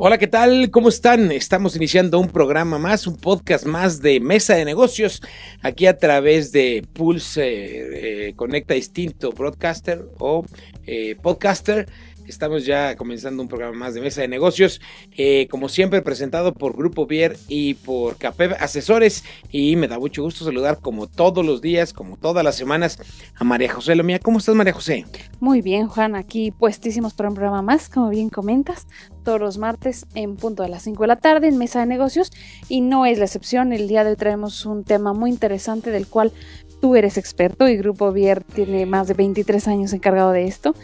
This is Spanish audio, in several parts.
Hola, ¿qué tal? ¿Cómo están? Estamos iniciando un programa más, un podcast más de Mesa de Negocios, aquí a través de Pulse eh, Conecta Distinto Broadcaster o eh, Podcaster. Estamos ya comenzando un programa más de Mesa de Negocios, eh, como siempre presentado por Grupo Vier y por CAPEV Asesores. Y me da mucho gusto saludar como todos los días, como todas las semanas, a María José Lomía. ¿Cómo estás, María José? Muy bien, Juan, aquí puestísimos para un programa más, como bien comentas, todos los martes en punto de las 5 de la tarde en Mesa de Negocios. Y no es la excepción, el día de hoy traemos un tema muy interesante del cual tú eres experto y Grupo Vier tiene más de 23 años encargado de esto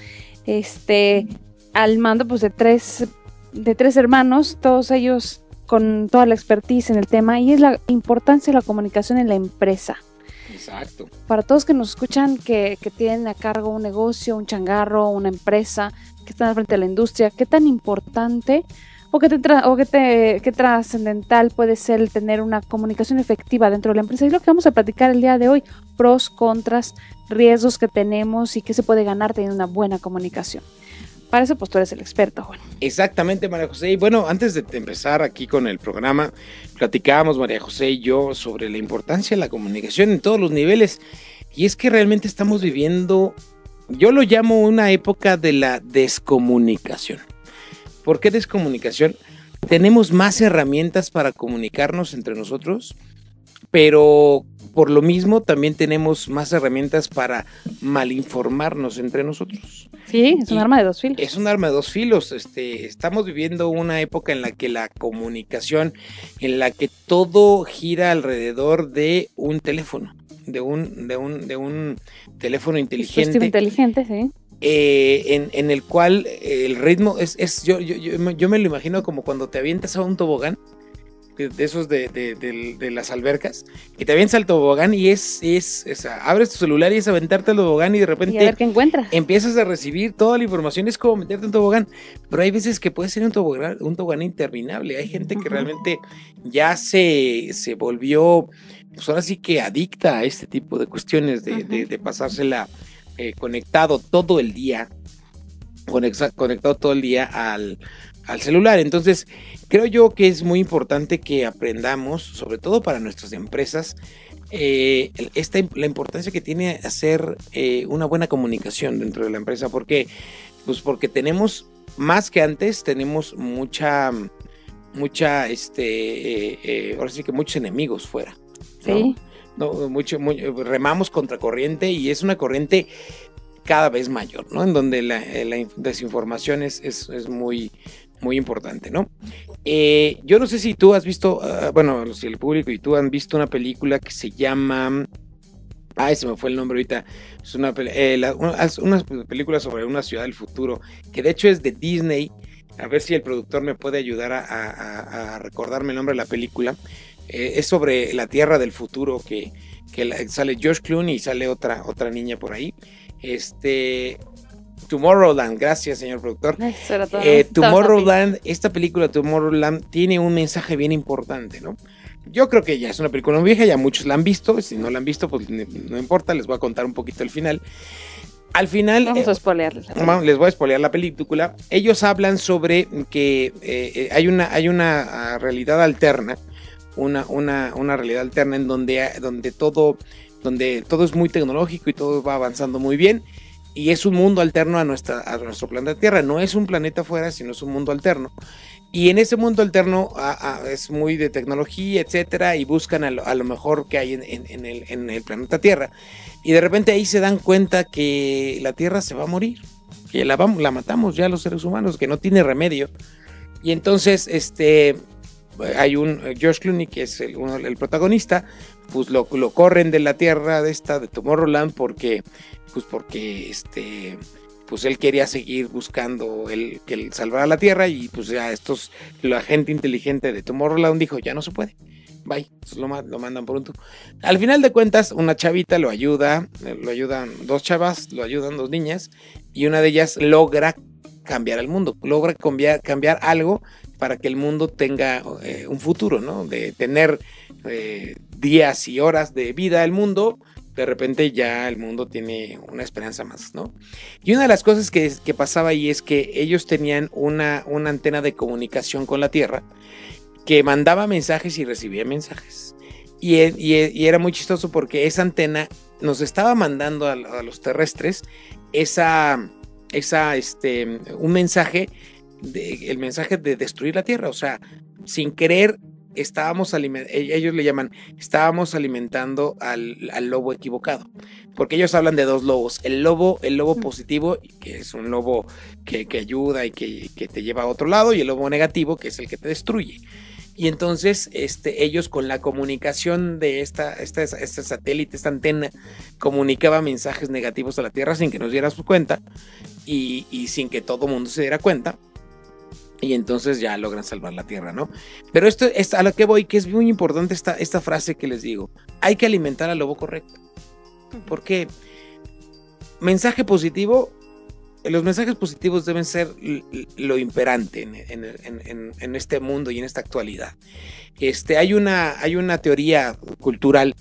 este, al mando pues de tres, de tres hermanos, todos ellos con toda la expertise en el tema, y es la importancia de la comunicación en la empresa. Exacto. Para todos que nos escuchan, que, que tienen a cargo un negocio, un changarro, una empresa, que están frente de la industria, qué tan importante o qué, qué, te, trascendental puede ser tener una comunicación efectiva dentro de la empresa. Y es lo que vamos a platicar el día de hoy, pros, contras, riesgos que tenemos y qué se puede ganar teniendo una buena comunicación. Para eso, pues tú eres el experto, Juan. Exactamente, María José. Y bueno, antes de empezar aquí con el programa, platicábamos, María José y yo, sobre la importancia de la comunicación en todos los niveles. Y es que realmente estamos viviendo, yo lo llamo una época de la descomunicación. ¿Por qué descomunicación? Tenemos más herramientas para comunicarnos entre nosotros, pero por lo mismo también tenemos más herramientas para malinformarnos entre nosotros. Sí, es un Y arma de dos filos. Es un arma de dos filos. Este, estamos viviendo una época en la que la comunicación, en la que todo gira alrededor de un teléfono, de un, de un, de un teléfono inteligente, inteligente, sí. eh, en, en el cual eh, el ritmo es, es yo, yo, yo, me- yo me lo imagino como cuando te avientas a un tobogán. De, de esos de, de- de- las albercas, que te avientas al tobogán y es, es, es- abres tu celular y es aventarte al tobogán y de repente Y a ver qué encuentras. empiezas a recibir toda la información, es como meterte en un tobogán, pero hay veces que puede ser un tobogán, un tobogán interminable, hay gente que realmente ya se, se volvió, pues ahora sí que adicta a este tipo de cuestiones, de, de- de pasársela eh, conectado todo el día, conectado todo el día al, al celular, entonces creo yo que es muy importante que aprendamos, sobre todo para nuestras empresas, eh, esta, la importancia que tiene hacer eh, una buena comunicación dentro de la empresa. ¿Por qué? Pues porque tenemos, más que antes, tenemos mucha, mucha, este, eh, ahora sí que muchos enemigos fuera. Sí. No, mucho, remamos contra corriente y es una corriente cada vez mayor, ¿no? En donde la, eh, la desinformación es, es, es muy, muy importante, ¿no? Eh, yo no sé si tú has visto, ah, bueno, si el público y tú han visto una película que se llama... Ay, se me fue el nombre ahorita. Es una, eh, la- una, película sobre una ciudad del futuro, que de hecho es de Disney. A ver si el productor me puede ayudar a- a recordarme el nombre de la película. Eh, es sobre la Tierra del futuro que, que la- sale George Clooney y sale otra, otra niña por ahí. Este. Tomorrowland, gracias, señor productor. Eh, Tomorrowland, esta película Tomorrowland tiene un mensaje bien importante, ¿no? Yo creo que ya es una película muy vieja, ya muchos la han visto, si no la han visto, pues no importa, les voy a contar un poquito el final. Al final, Vamos eh, a spoilearles. les voy a spoilear la película. Ellos hablan sobre que eh, hay una, hay una ah, realidad alterna, una, una, una realidad alterna en donde, donde todo, donde todo es muy tecnológico y todo va avanzando muy bien. Y es un mundo alterno a, nuestra, a nuestro planeta Tierra. No es un planeta afuera, sino es un mundo alterno. Y en ese mundo alterno es muy de tecnología, etcétera, y buscan a lo, mejor que hay en, en- en el, en el planeta Tierra. Y de repente ahí se dan cuenta que la Tierra se va a morir, que la, vamos, la matamos ya los seres humanos, que no tiene remedio. Y entonces, este, hay un eh, George Clooney, que es el, protagonista, pues lo, lo corren de la Tierra de esta, de Tomorrowland, porque, pues porque, este, pues él quería seguir buscando el que él salvara la Tierra y pues ya estos, la gente inteligente de Tomorrowland dijo, ya no se puede. Bye, lo, lo mandan pronto. Al final de cuentas, una chavita lo ayuda, lo ayudan dos chavas, lo ayudan dos niñas, y una de ellas logra cambiar el mundo, logra cambiar, cambiar algo para que el mundo tenga eh, un futuro, ¿no? De tener eh, días y horas de vida el mundo, de repente ya el mundo tiene una esperanza más, ¿no? Y una de las cosas que, pasaba ahí es que ellos tenían una, una antena de comunicación con la Tierra que mandaba mensajes y recibía mensajes. Y, y, era muy chistoso porque esa antena nos estaba mandando a, los terrestres esa, esa, este, un mensaje, de, el mensaje de destruir la Tierra. O sea, sin querer estábamos e-, ellos le llaman, estábamos alimentando al, lobo equivocado, porque ellos hablan de dos lobos, el lobo, el lobo positivo, que es un lobo que, ayuda y que, te lleva a otro lado, y el lobo negativo, que es el que te destruye. Y entonces este, ellos con la comunicación de esta, esta, este satélite, esta antena, comunicaba mensajes negativos a la Tierra sin que nos diéramos cuenta y, y sin que todo el mundo se diera cuenta y entonces ya logran salvar la tierra, ¿no? Pero esto es a lo que voy, que es muy importante esta, esta frase que les digo. Hay que alimentar al lobo correcto. Porque mensaje positivo, los mensajes positivos deben ser lo imperante en, este mundo y en esta actualidad. Este, hay, una, hay una teoría cultural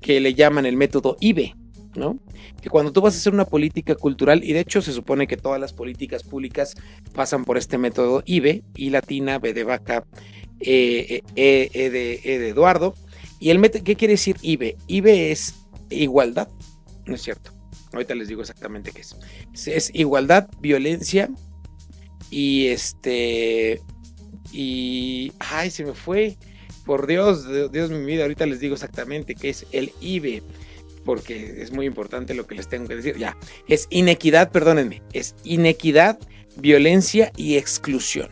que le llaman el método IBE, ¿no? Que cuando tú vas a hacer una política cultural, y de hecho se supone que todas las políticas públicas pasan por este método IBE, I latina, B de vaca, E, e, e, de, e de, Eduardo. ¿Y el qué quiere decir IBE? IBE es igualdad, ¿no es cierto? Ahorita les digo exactamente qué es. Es igualdad, violencia y este... Y... Ay, se me fue. Por Dios, Dios mi vida, ahorita les digo exactamente qué es el IBE porque es muy importante lo que les tengo que decir. Ya, es inequidad, perdónenme, es inequidad, violencia y exclusión.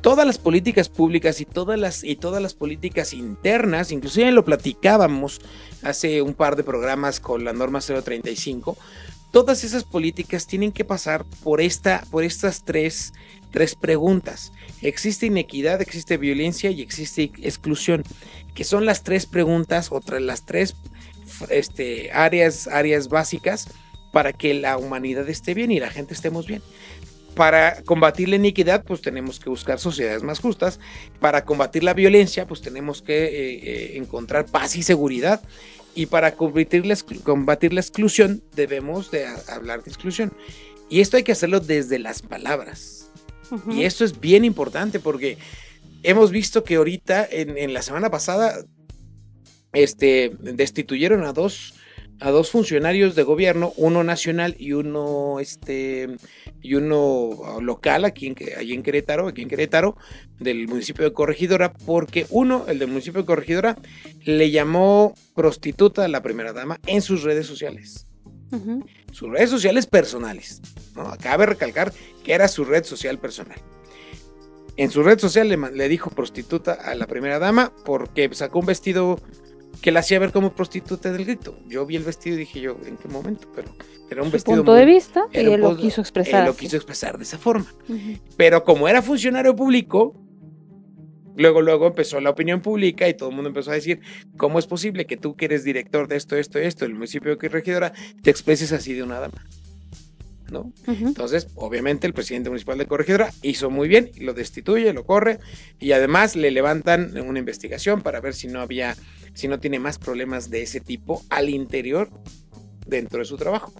Todas las políticas públicas y todas las, y todas las políticas internas, inclusive lo platicábamos hace un par de programas con la norma 035, todas esas políticas tienen que pasar por, esta, por estas tres, tres preguntas. Existe inequidad, existe violencia y existe exclusión, que son las tres preguntas o las tres este, áreas, áreas básicas para que la humanidad esté bien y la gente estemos bien. Para combatir la iniquidad, pues tenemos que buscar sociedades más justas. Para combatir la violencia, pues tenemos que eh, eh, encontrar paz y seguridad. Y para combatir la, combatir la exclusión, debemos de hablar de exclusión. Y esto hay que hacerlo desde las palabras. Y esto es bien importante porque hemos visto que ahorita, en, en la semana pasada, este, destituyeron a dos, a dos funcionarios de gobierno, uno nacional y uno, este, y uno local aquí en, en Querétaro, aquí en Querétaro, del municipio de Corregidora, porque uno, el del municipio de Corregidora, le llamó prostituta a la primera dama en sus redes sociales. Sus redes sociales personales. ¿no? Cabe recalcar que era su red social personal. En su red social le, le, dijo prostituta a la primera dama porque sacó un vestido que la hacía ver como prostituta del grito. Yo vi el vestido y dije yo, ¿en qué momento? Pero era un vestido. punto de vista y él lo quiso expresar. Él lo quiso expresar de esa forma. Pero como era funcionario público, luego, luego empezó la opinión pública y todo el mundo empezó a decir, ¿cómo es posible que tú que eres director de esto, esto, esto, el municipio de regidora, te expreses así de una dama? ¿No? Entonces, obviamente, el presidente municipal de Corregidora hizo muy bien, lo destituye, lo corre y además le levantan una investigación para ver si no había si no tiene más problemas de ese tipo al interior dentro de su trabajo.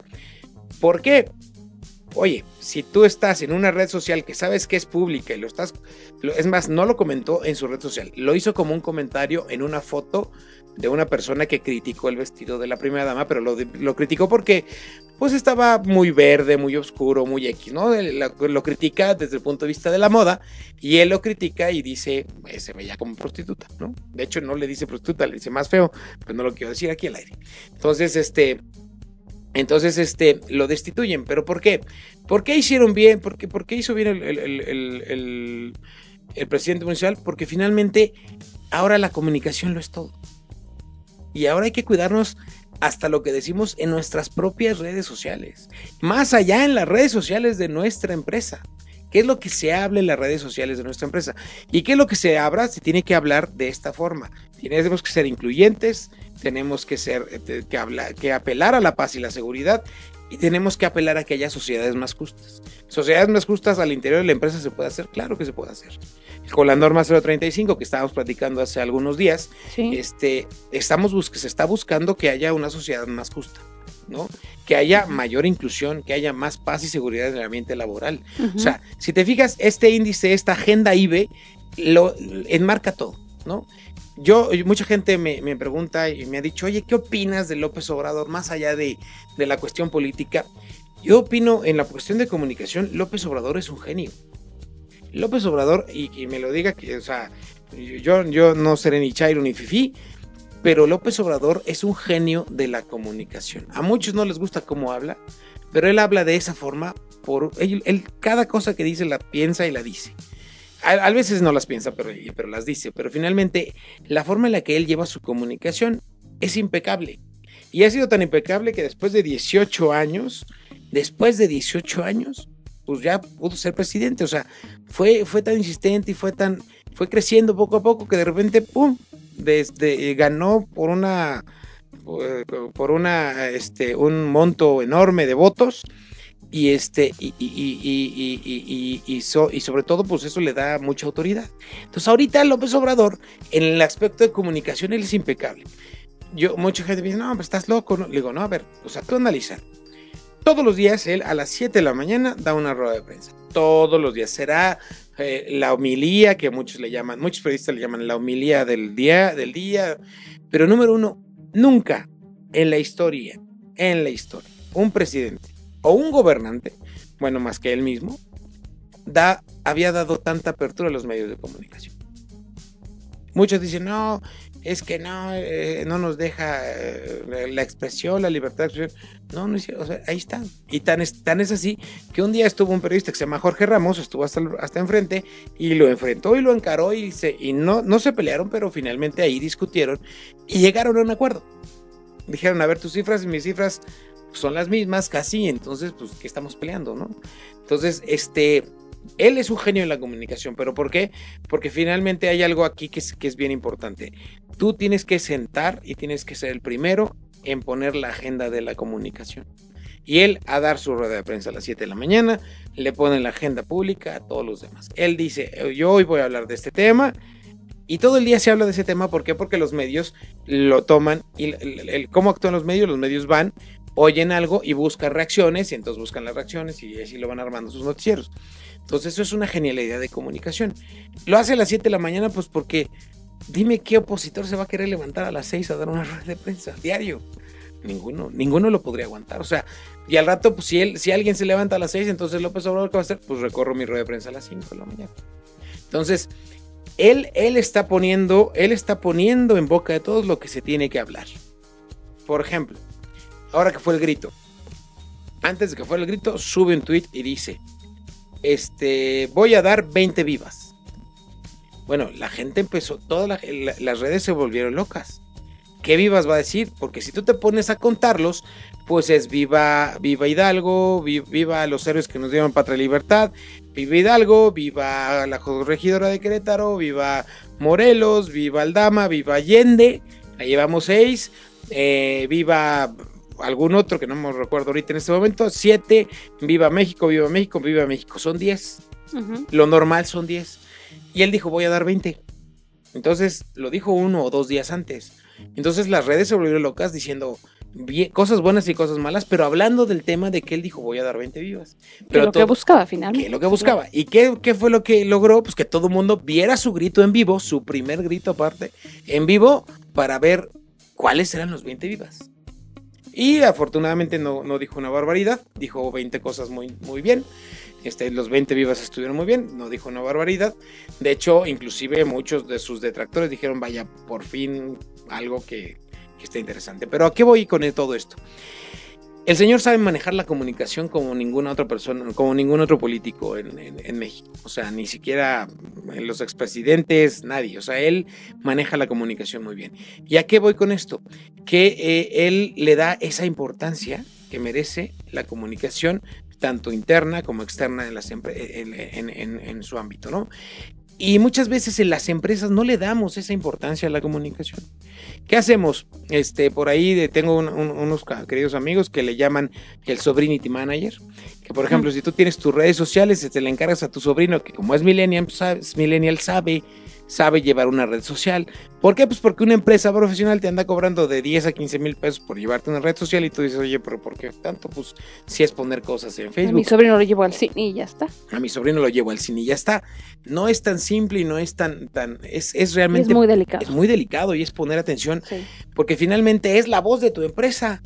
¿Por qué? Oye, si tú estás en una red social que sabes que es pública y lo estás, es más, no lo comentó en su red social, lo hizo como un comentario en una foto de una persona que criticó el vestido de la primera dama, pero lo, lo criticó porque pues estaba muy verde, muy oscuro, muy X, ¿no? Lo, critica desde el punto de vista de la moda y él lo critica y dice, eh, se veía como prostituta, ¿no? De hecho, no le dice prostituta, le dice más feo, pero no lo quiero decir aquí al aire. Entonces, este, entonces, este, lo destituyen. ¿Pero por qué? ¿Por qué hicieron bien? ¿Por qué, hizo bien el, el, presidente municipal? Porque finalmente ahora la comunicación lo es todo. Y ahora hay que cuidarnos hasta lo que decimos en nuestras propias redes sociales, más allá en las redes sociales de nuestra empresa. ¿Qué es lo que se habla en las redes sociales de nuestra empresa? ¿Y qué es lo que se habla? Se tiene que hablar de esta forma. Tenemos que ser incluyentes, tenemos que, ser, eh, que, que apelar a la paz y la seguridad y tenemos que apelar a que haya sociedades más justas. Sociedades más justas al interior de la empresa se puede hacer, claro que se puede hacer. Con la norma 035 que estábamos platicando hace algunos días, este, estamos se está buscando que haya una sociedad más justa. ¿no? Que haya mayor inclusión, que haya más paz y seguridad en el ambiente laboral. O sea, si te fijas, este índice, esta agenda IBE, lo enmarca todo, ¿no? Yo, mucha gente me, pregunta y me ha dicho, oye, ¿qué opinas de López Obrador más allá de, la cuestión política? Yo opino en la cuestión de comunicación, López Obrador es un genio. López Obrador, y, me lo diga que, o sea, yo, no seré ni Chairo ni Fifi, pero López Obrador es un genio de la comunicación. A muchos no les gusta cómo habla, pero él habla de esa forma, por él, cada cosa que dice la piensa y la dice. A, veces no las piensa, pero las dice, pero finalmente la forma en la que él lleva su comunicación es impecable. Y ha sido tan impecable que después de 18 años, después de 18 años, pues ya pudo ser presidente. O sea, fue, fue tan insistente y fue tan, fue creciendo poco a poco que de repente, ¡pum! desde, eh, ganó por una eh, por una este un monto enorme de votos y este y, y, y, sobre todo pues eso le da mucha autoridad entonces ahorita López Obrador en el aspecto de comunicación él es impecable yo mucha gente me dice no pues estás loco le digo no a ver o sea tú analiza todos los días él a las 7 de la mañana da una rueda de prensa todos los días será eh, la homilía, que muchos le llaman, muchos periodistas le llaman la homilía del día, del día. Pero número uno, nunca en la historia, en la historia, un presidente o un gobernante, bueno, más que él mismo, da, había dado tanta apertura a los medios de comunicación. Muchos dicen, no, es que no, eh, no nos deja eh, la expresión, la libertad de expresión. No, no es o sea, ahí está. Y tan es, tan es así que un día estuvo un periodista que se llama Jorge Ramos, estuvo hasta, hasta enfrente y lo enfrentó y lo encaró y, se, y no, no se pelearon, pero finalmente ahí discutieron y llegaron a un acuerdo. Dijeron, a ver, tus cifras y mis cifras son las mismas casi, entonces, pues, ¿qué estamos peleando, no? Entonces, este, él es un genio en la comunicación, pero ¿por qué? Porque finalmente hay algo aquí que es, que es bien importante. Tú tienes que sentar y tienes que ser el primero en poner la agenda de la comunicación. Y él a dar su rueda de prensa a las 7 de la mañana, le pone la agenda pública a todos los demás. Él dice, yo hoy voy a hablar de este tema. Y todo el día se habla de ese tema, ¿por qué? Porque los medios lo toman y el, cómo actúan los medios, los medios van, oyen algo y buscan reacciones, y entonces buscan las reacciones y así lo van armando sus noticieros. Entonces eso es una genialidad de comunicación. Lo hace a las 7 de la mañana pues porque dime qué opositor se va a querer levantar a las 6 a dar una rueda de prensa diario. Ninguno, ninguno lo podría aguantar. O sea, y al rato, pues si, él, si alguien se levanta a las 6, entonces López Obrador, ¿qué va a hacer? Pues recorro mi rueda de prensa a las 5 de la mañana. Entonces, él, él está poniendo, él está poniendo en boca de todos lo que se tiene que hablar. Por ejemplo, ahora que fue el grito. Antes de que fuera el grito, sube un tweet y dice: este, voy a dar 20 vivas. Bueno, la gente empezó, todas las redes se volvieron locas. ¿Qué vivas va a decir? Porque si tú te pones a contarlos, pues es viva, viva Hidalgo, viva los héroes que nos dieron patria y libertad, viva Hidalgo, viva la regidora de Querétaro, viva Morelos, viva Aldama, viva Allende, ahí llevamos seis, eh, viva algún otro que no me recuerdo ahorita en este momento, siete, Viva México, Viva México, Viva México, son diez. Lo normal son diez. Y él dijo, voy a dar 20. Entonces lo dijo uno o dos días antes. Entonces las redes se volvieron locas diciendo cosas buenas y cosas malas, pero hablando del tema de que él dijo voy a dar 20 vivas. Pero lo que buscaba finalmente. Que lo que buscaba. ¿Y qué, qué, fue lo que logró? Pues que todo el mundo viera su grito en vivo, su primer grito aparte, en vivo, para ver cuáles eran los 20 vivas. Y afortunadamente no, no dijo una barbaridad, dijo 20 cosas muy, muy bien. Este, los 20 vivas estuvieron muy bien, no dijo una barbaridad. De hecho, inclusive muchos de sus detractores dijeron, vaya, por fin algo que, que está interesante. Pero ¿a qué voy con todo esto? El señor sabe manejar la comunicación como ninguna otra persona, como ningún otro político en, en- en México. O sea, ni siquiera los expresidentes, nadie. O sea, él maneja la comunicación muy bien. ¿Y a qué voy con esto? Que eh, él le da esa importancia que merece la comunicación, tanto interna como externa en, las en- en su ámbito, ¿no? Y muchas veces en las empresas no le damos esa importancia a la comunicación. ¿Qué hacemos? Este, por ahí de- tengo un- un- unos queridos amigos que le llaman el Sobrinity Manager. Que por ejemplo, si tú tienes tus redes sociales te le encargas a tu sobrino, que como es millennial, pues, sabe, millennial sabe, sabe llevar una red social. ¿Por qué? Pues porque una empresa profesional te anda cobrando de 10 a 15 mil pesos por llevarte una red social y tú dices, oye, pero ¿por qué tanto? Pues si es poner cosas en A Facebook. mi sobrino lo llevo al cine y ya está. A mi sobrino lo llevo al cine y ya está. No es tan simple y no es tan, tan, es, es realmente es muy delicado. es muy delicado y es poner atención Sí. porque finalmente es la voz de tu empresa.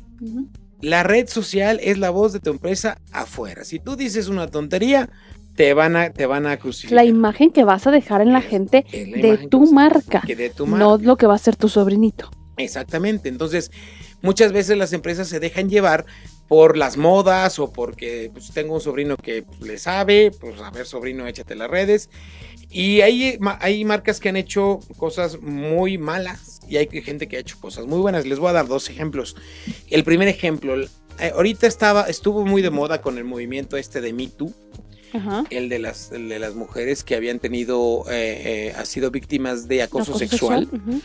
La red social es la voz de tu empresa afuera. Si tú dices una tontería, te van a, te van a crucificar. La imagen que vas a dejar en la Es- gente es la de que tu a- marca, que de tu no marca. lo que va a ser tu sobrinito. Exactamente. Entonces, muchas veces las empresas se dejan llevar por las modas o porque pues, tengo un sobrino que pues, le sabe, pues a ver, sobrino, échate las redes. Y hay, hay marcas que han hecho cosas muy malas y hay gente que ha hecho cosas muy buenas. Les voy a dar dos ejemplos. El primer ejemplo, eh, ahorita estaba, estuvo muy de moda con el movimiento este de Me Too, Ajá. el de las, el de las mujeres que habían tenido, eh, eh, ha sido víctimas de acoso, Acoso sexual ujú.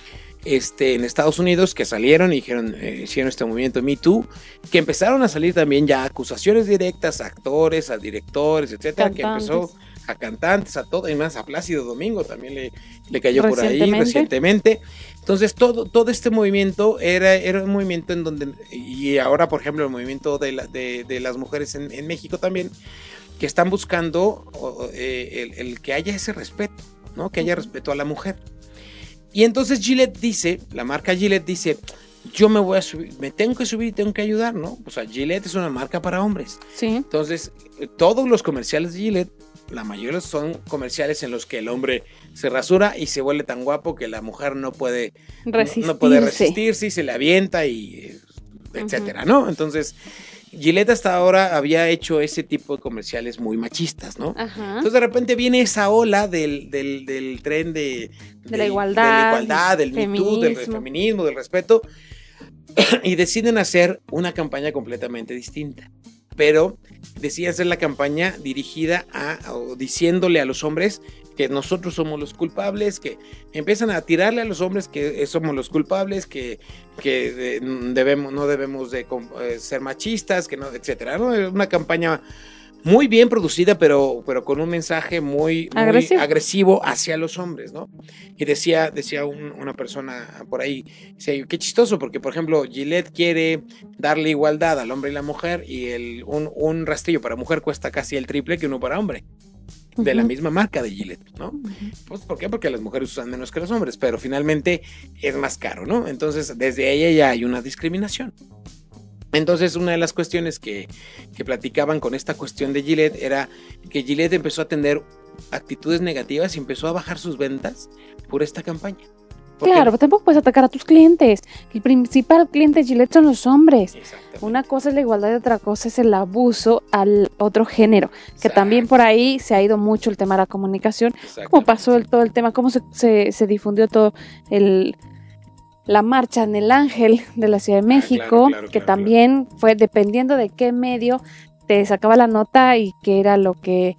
este, en Estados Unidos que salieron y dijeron, eh, hicieron este movimiento Me Too, que empezaron a salir también ya acusaciones directas a actores, a directores, etcétera, que empezó a cantantes, a todo, y más a Plácido Domingo también le, le cayó por ahí Recientemente. recientemente. Entonces, todo, todo este movimiento era, era un movimiento en donde, y ahora, por ejemplo, el movimiento de, la- de, de las mujeres en, en México también, que están buscando eh, el, el que haya ese respeto, ¿no? Que haya respeto a la mujer. Y entonces Gillette dice, la marca Gillette dice, yo me voy a subir, me tengo que subir y tengo que ayudar, ¿no? O sea, Gillette es una marca para hombres. Sí. Entonces, eh, todos los comerciales de Gillette, la mayoría son comerciales en los que el hombre se rasura y se vuelve tan guapo que la mujer no puede, no- Resistirse. no puede resistirse y se le avienta y eh, etcétera, ¿no? Entonces, Gillette hasta ahora había hecho ese tipo de comerciales muy machistas, ¿no? Ajá. Entonces de repente viene esa ola del, del, del tren de, De la del- igualdad, de la igualdad, del Too, del feminismo. feminismo, del respeto, y deciden hacer una campaña completamente distinta. Pero deciden hacer la campaña dirigida a, o diciéndole a los hombres que nosotros somos los culpables, que empiezan a tirarle a los hombres que somos los culpables, que, que de- debemos, no debemos de eh, ser machistas, que no, etcétera. ¿no? Una campaña muy bien producida, pero, pero con un mensaje muy, muy Agresivo. agresivo hacia los hombres, ¿no? Y decía, decía un- una persona por ahí, dice, qué chistoso, porque por ejemplo, Gillette quiere darle igualdad al hombre y la mujer, y el, un, un rastrillo para mujer cuesta casi el triple que uno para hombre, de la misma marca de Gillette, ¿no? Pues, ¿por qué? Porque las mujeres usan menos que los hombres, pero finalmente es más caro, ¿no? Entonces, desde ella ya hay una discriminación. Entonces, una de las cuestiones que, que platicaban con esta cuestión de Gillette era que Gillette empezó a tener actitudes negativas y empezó a bajar sus ventas por esta campaña. Claro, pero tampoco puedes atacar a tus clientes. El principal cliente de Gillette son los hombres. Una cosa es la igualdad y otra cosa es el abuso al otro género, que también por ahí se ha ido mucho el tema de la comunicación, cómo pasó el, todo el tema, cómo se, se, se difundió todo el la marcha en el Ángel de la Ciudad de Ah, México, claro, claro, que claro, también fue dependiendo de qué medio te sacaba la nota y qué era lo que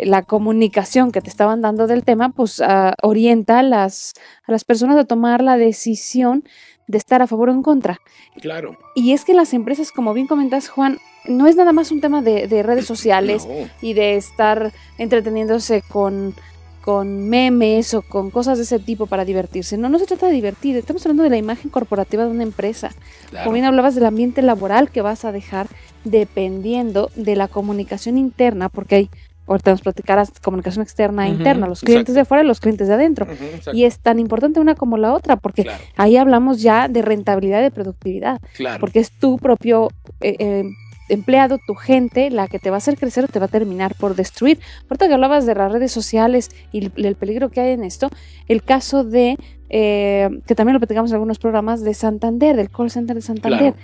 la comunicación que te estaban dando del tema, pues ah, orienta a las, a las personas a tomar la decisión de estar a favor o en contra. Claro. Y es que las empresas, como bien comentas, Juan, no es nada más un tema de, de redes sociales No, y de estar entreteniéndose con, con memes o con cosas de ese tipo para divertirse. No, no se trata de divertir, estamos hablando de la imagen corporativa de una empresa. claro. Como bien hablabas del ambiente laboral que vas a dejar dependiendo de la comunicación interna, porque hay, ahorita nos platicarás comunicación externa e Ujú, interna, los clientes exacto. de fuera y los clientes de adentro. Y es tan importante una como la otra, porque Claro, ahí hablamos ya de rentabilidad y de productividad claro. porque es tu propio eh, eh, empleado, tu gente, la que te va a hacer crecer te va a terminar por destruir. Ahorita que hablabas de las redes sociales y el peligro que hay en esto, el caso de, eh, que también lo platicamos en algunos programas, de Santander, del call center de Santander.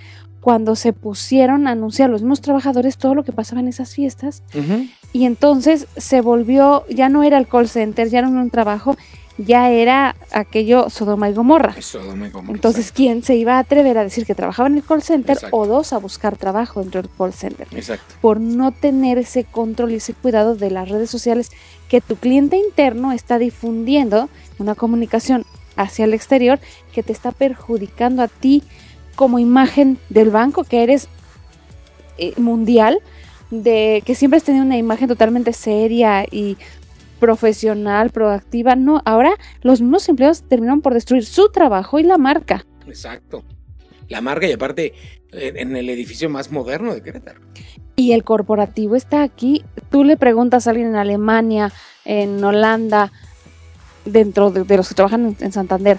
Cuando se pusieron a anunciar los mismos trabajadores todo lo que pasaba en esas fiestas, y entonces se volvió, ya no era el call center, ya no era un trabajo, ya era aquello Sodoma y Gomorra. Sodoma y Gomorra Entonces, ¿quién se iba a atrever a decir que trabajaba en el call center o dos a buscar trabajo dentro del call center? Exacto. Por no tener ese control y ese cuidado de las redes sociales que tu cliente interno está difundiendo una comunicación hacia el exterior que te está perjudicando a ti como imagen del banco que eres eh, mundial de que siempre has tenido una imagen totalmente seria y profesional, proactiva. No, ahora los mismos empleados terminaron por destruir su trabajo y la marca. Exacto. La marca y aparte en el edificio más moderno de Querétaro. Y el corporativo está aquí. Tú le preguntas a alguien en Alemania, en Holanda, dentro de, los que trabajan en, Santander,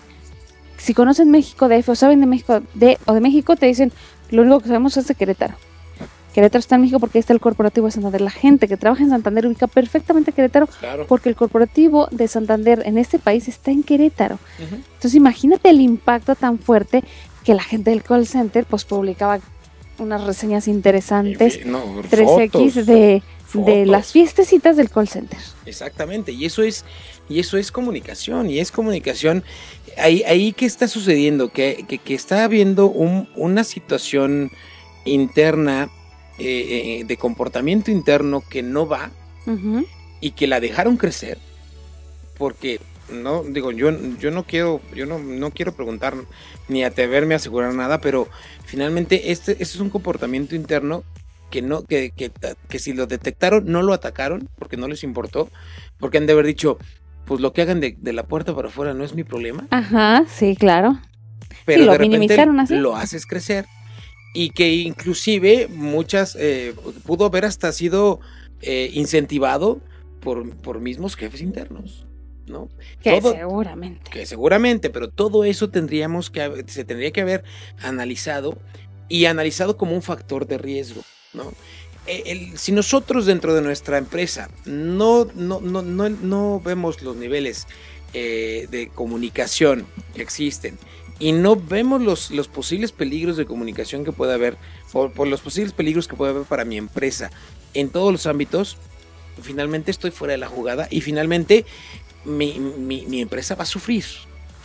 si conocen México de o saben de México de, o de México, te dicen, lo único que sabemos es de Querétaro. Querétaro está en México porque está el corporativo de Santander. La gente que trabaja en Santander ubica perfectamente Querétaro porque el corporativo de Santander en este país está en Querétaro. Entonces imagínate el impacto tan fuerte que la gente del call center pues publicaba unas reseñas interesantes, 3X de, de las fiestecitas del call center. Exactamente, y eso es y eso es comunicación y es comunicación ahí, ahí qué está sucediendo que, que, está habiendo un, una situación interna eh, eh, de comportamiento interno que no va y que la dejaron crecer porque no digo yo yo no quiero yo no, no quiero preguntar ni atreverme a asegurar nada pero finalmente este, este es un comportamiento interno que no que, que, que, si lo detectaron no lo atacaron porque no les importó porque han de haber dicho pues lo que hagan de, la puerta para afuera no es mi problema. Ajá sí claro. Pero lo minimizaron así. lo haces crecer y que inclusive muchas eh, pudo haber hasta sido eh, incentivado por, por mismos jefes internos. ¿no? Que seguramente. Que seguramente, pero todo eso tendríamos que se tendría que haber analizado y analizado como un factor de riesgo, ¿no? Eh, si nosotros dentro de nuestra empresa no, no, no, no, no vemos los niveles de comunicación que existen y no vemos los, los posibles peligros de comunicación que puede haber, por, los posibles peligros que puede haber para mi empresa en todos los ámbitos, finalmente estoy fuera de la jugada y finalmente mi, mi, empresa va a sufrir.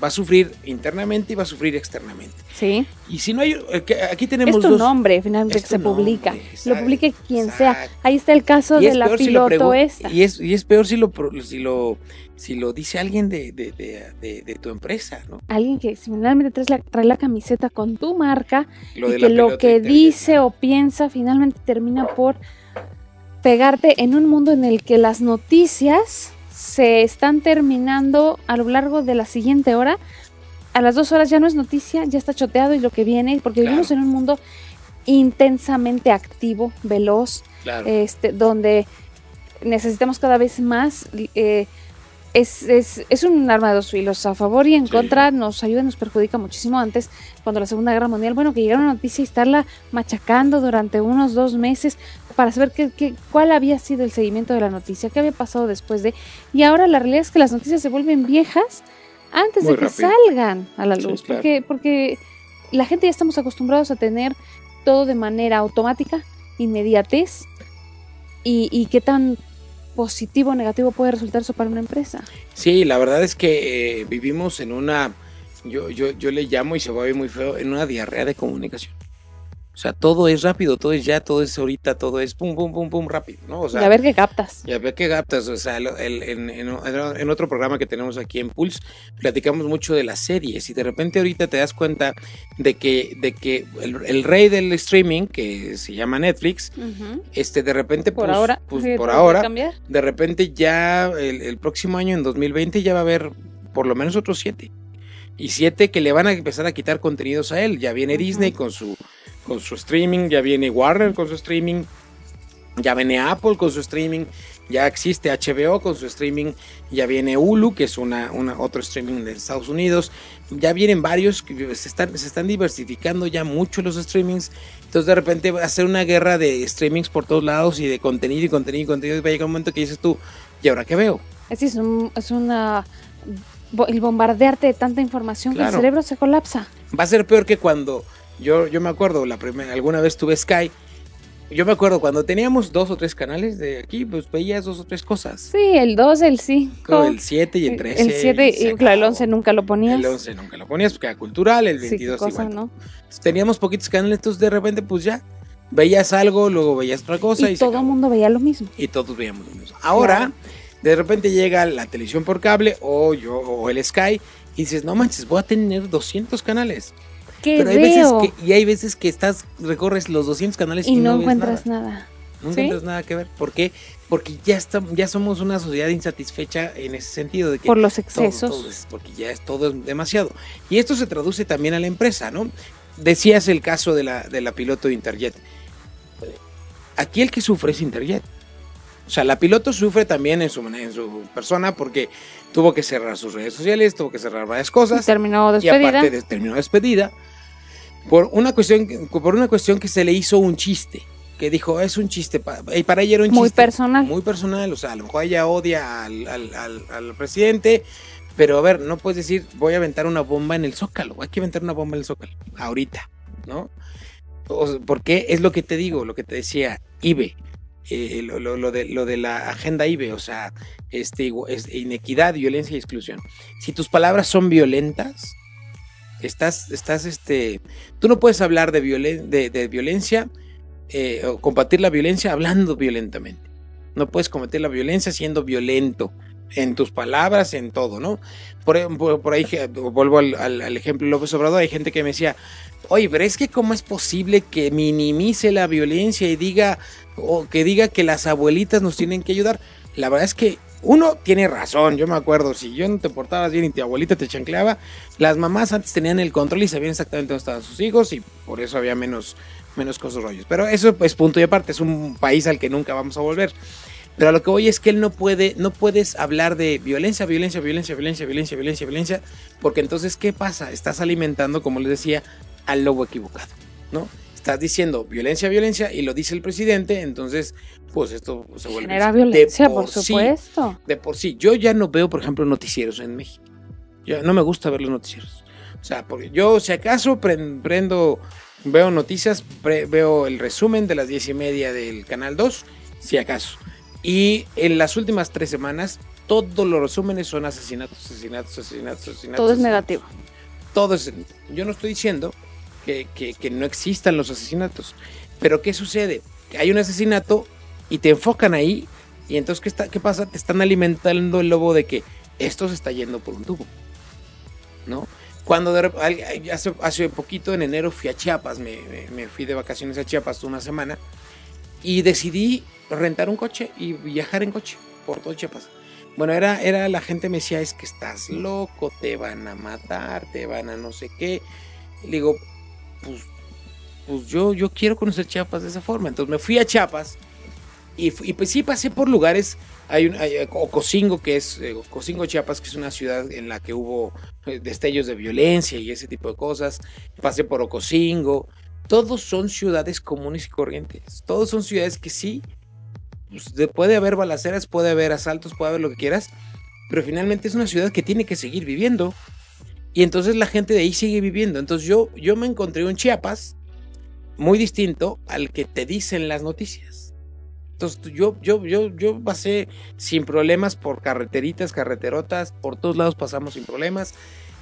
Va a sufrir internamente y va a sufrir externamente. Sí. Y si no hay. Eh, aquí tenemos. Es tu nombre, finalmente, que se publica. Lo publique quien sea. Ahí está el caso de la piloto esta. Y es, y es peor si lo, si lo si lo dice alguien de, tu empresa, ¿no? Alguien que finalmente trae la, trae la camiseta con tu marca y que lo que dice o piensa finalmente termina por pegarte en un mundo en el que las noticias se están terminando a lo largo de la siguiente hora. A las dos horas ya no es noticia, ya está choteado y lo que viene, porque vivimos en un mundo intensamente activo, veloz, este, donde necesitamos cada vez más eh, es, es, es, un arma de dos filos, a favor y en contra, nos ayuda y nos perjudica muchísimo. Antes, cuando la Segunda Guerra Mundial, bueno, que llegara una noticia y estarla machacando durante unos dos meses para saber qué, qué, cuál había sido el seguimiento de la noticia, qué había pasado después de... Y ahora la realidad es que las noticias se vuelven viejas antes de que salgan a la luz, porque, porque la gente ya estamos acostumbrados a tener todo de manera automática, inmediatez, y, y qué tan positivo o negativo puede resultar eso para una empresa. Sí, la verdad es que eh, vivimos en una, yo, yo, yo le llamo y se va a ver muy feo, en una diarrea de comunicación. O sea, todo es rápido, todo es ya, todo es ahorita, todo es pum, pum, pum, pum, rápido, ¿no? O sea, y a ver qué captas. Y a ver qué captas. O sea, el, en, en, otro programa que tenemos aquí en Pulse, platicamos mucho de las series y de repente ahorita te das cuenta de que, de que el, rey del streaming, que se llama Netflix, este, de repente, por pues, ahora, pues, por ahora, de repente ya el, próximo año, en 2020, ya va a haber por lo menos otros siete. Y siete que le van a empezar a quitar contenidos a él. Ya viene Disney con su con su streaming, ya viene Warner con su streaming, ya viene Apple con su streaming. Ya existe HBO con su streaming, ya viene Hulu, que es una, una otro streaming de Estados Unidos, ya vienen varios se están, se están diversificando ya mucho los streamings. Entonces de repente va a ser una guerra de streamings por todos lados y de contenido y contenido y contenido. Y va a llegar un momento que dices tú, ¿y ahora qué veo? Es, es, un- es una el bombardearte de tanta información que el cerebro se colapsa. Va a ser peor que cuando yo, yo me acuerdo, la primera, alguna vez tuve Sky. Yo me acuerdo cuando teníamos dos o tres canales de aquí, pues veías dos o tres cosas. Sí, el 2, el 5. El 7 y el 13. El 7 se y claro, el acabó. 11 nunca lo ponías. El 11 nunca lo ponías porque era cultural, el Sí, qué 22 cosa, igual. ¿no? Entonces, Teníamos poquitos canales, entonces de repente pues ya veías algo, luego veías otra cosa y, Y todo el mundo veía lo mismo. y todos veíamos lo mismo. Ahora, Claro. de repente llega la televisión por cable o yo o el Sky y dices, "No manches, voy a tener 200 canales." ¿Qué Pero hay veces veo? que y hay veces que estás recorres los 200 canales y, y no ves encuentras nada. nada. No ¿Sí? encuentras nada que ver. ¿Por qué? Porque ya está, ya somos una sociedad insatisfecha en ese sentido de que Por los todo- excesos. todo es- porque ya es todo es demasiado. Y esto se traduce también a la empresa, ¿no? Decías el caso de la, de la piloto de Interjet. Aquí el que sufre es Interjet. O sea, la piloto sufre también en su, en su persona porque tuvo que cerrar sus redes sociales, tuvo que cerrar varias Y cosas terminó y despedida. aparte de- terminó despedida por una cuestión que- por una cuestión que se le hizo un chiste que dijo es un chiste y para ella era un Muy chiste personal. muy personal o sea a lo mejor ella odia al, al- al- al presidente pero a ver no puedes decir voy a aventar una bomba en el zócalo hay que aventar una bomba en el zócalo ahorita no porque es lo que te digo lo que te decía IBE eh, lo, de, lo de la agenda IBE, o sea, este, inequidad, violencia y exclusión. Si tus palabras son violentas, estás, estás, este, tú no puedes hablar de, violen- de, violencia eh, o combatir la violencia hablando violentamente. No puedes combatir la violencia siendo violento en tus palabras, en todo, ¿no? Por, por- por ahí, vuelvo al, al- al ejemplo de López Obrador, hay gente que me decía, oye, pero es que cómo es posible que minimice la violencia y diga, o que diga que las abuelitas nos tienen que ayudar. La verdad es que uno tiene razón, yo me acuerdo, si yo no te portabas bien y tu abuelita te chancleaba, las mamás antes tenían el control y sabían exactamente dónde estaban sus hijos y por eso había menos, menos cosas rollos. Pero eso es punto y aparte, es un país al que nunca vamos a volver. Pero a lo que voy es que él no puede, no puedes hablar de violencia, violencia, violencia, violencia, violencia, violencia, violencia, porque entonces, ¿qué pasa? Estás alimentando, como les decía, al lobo equivocado, ¿no? Estás diciendo violencia, violencia, y lo dice el presidente, entonces, pues esto se vuelve... Genera violencia, por, supuesto. de por sí. Yo ya no veo, por ejemplo, noticieros en México. Yo, no me gusta ver los noticieros. O sea, porque yo, si acaso, pren- prendo, veo noticias, pre- veo el resumen de las diez y media del Canal 2, si acaso. Y en las últimas tres semanas, todos los resúmenes son asesinatos, asesinatos, asesinatos, asesinatos. Todo es negativo. Todo es. Yo no estoy diciendo que, no existan los asesinatos. Pero ¿qué sucede? Hay un asesinato y te enfocan ahí. Y entonces, ¿qué, está, ¿qué pasa? Te están alimentando el lobo de que esto se está yendo por un tubo. ¿No? Cuando hace, hace poquito, en enero, fui a Chiapas. Me fui de vacaciones a Chiapas una semana. Y decidí rentar un coche y viajar en coche por todo Chiapas. Bueno, era, era la gente me decía, es que estás loco, te van a matar, te van a no sé qué. Le digo, pues, pues yo, yo quiero conocer Chiapas de esa forma. Entonces me fui a Chiapas y, pues sí pasé por lugares. Hay un Ocosingo, que es eh, Ocosingo, Chiapas, que es una ciudad en la que hubo eh, destellos de violencia y ese tipo de cosas. Pasé por Ocosingo. Todos son ciudades comunes y corrientes. Todos son ciudades que sí, pues, de- puede haber balaceras, puede haber asaltos, puede haber lo que quieras, pero finalmente es una ciudad que tiene que seguir viviendo. Y entonces la gente de ahí sigue viviendo. Entonces yo, yo me encontré un Chiapas muy distinto al que te dicen las noticias. Entonces yo, yo, yo, yo pasé sin problemas por carreteritas, carreterotas, por todos lados pasamos sin problemas.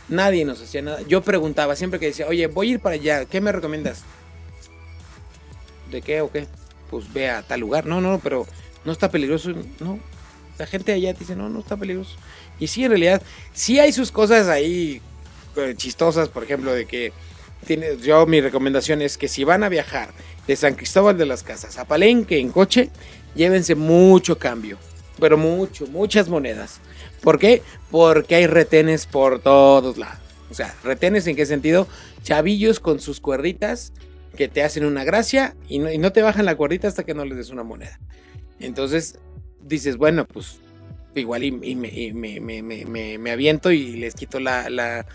Nadie nos hacía nada. Yo preguntaba siempre que decía, oye, voy a ir para allá, ¿qué me recomiendas? ¿De qué o qué? Pues ve a tal lugar. No, no, pero no está peligroso. No, la gente allá dice, no, no está peligroso. Y sí, en realidad, sí hay sus cosas ahí chistosas, por ejemplo, de que tiene, yo mi recomendación es que si van a viajar de San Cristóbal de las Casas a Palenque en coche, llévense mucho cambio, pero mucho, muchas monedas. ¿Por qué? Porque hay retenes por todos lados. O sea, retenes en qué sentido? Chavillos con sus cuerditas que te hacen una gracia y no, te bajan la cuerdita hasta que no les des una moneda. Entonces, dices, bueno, pues igual y, me, aviento y les quito la,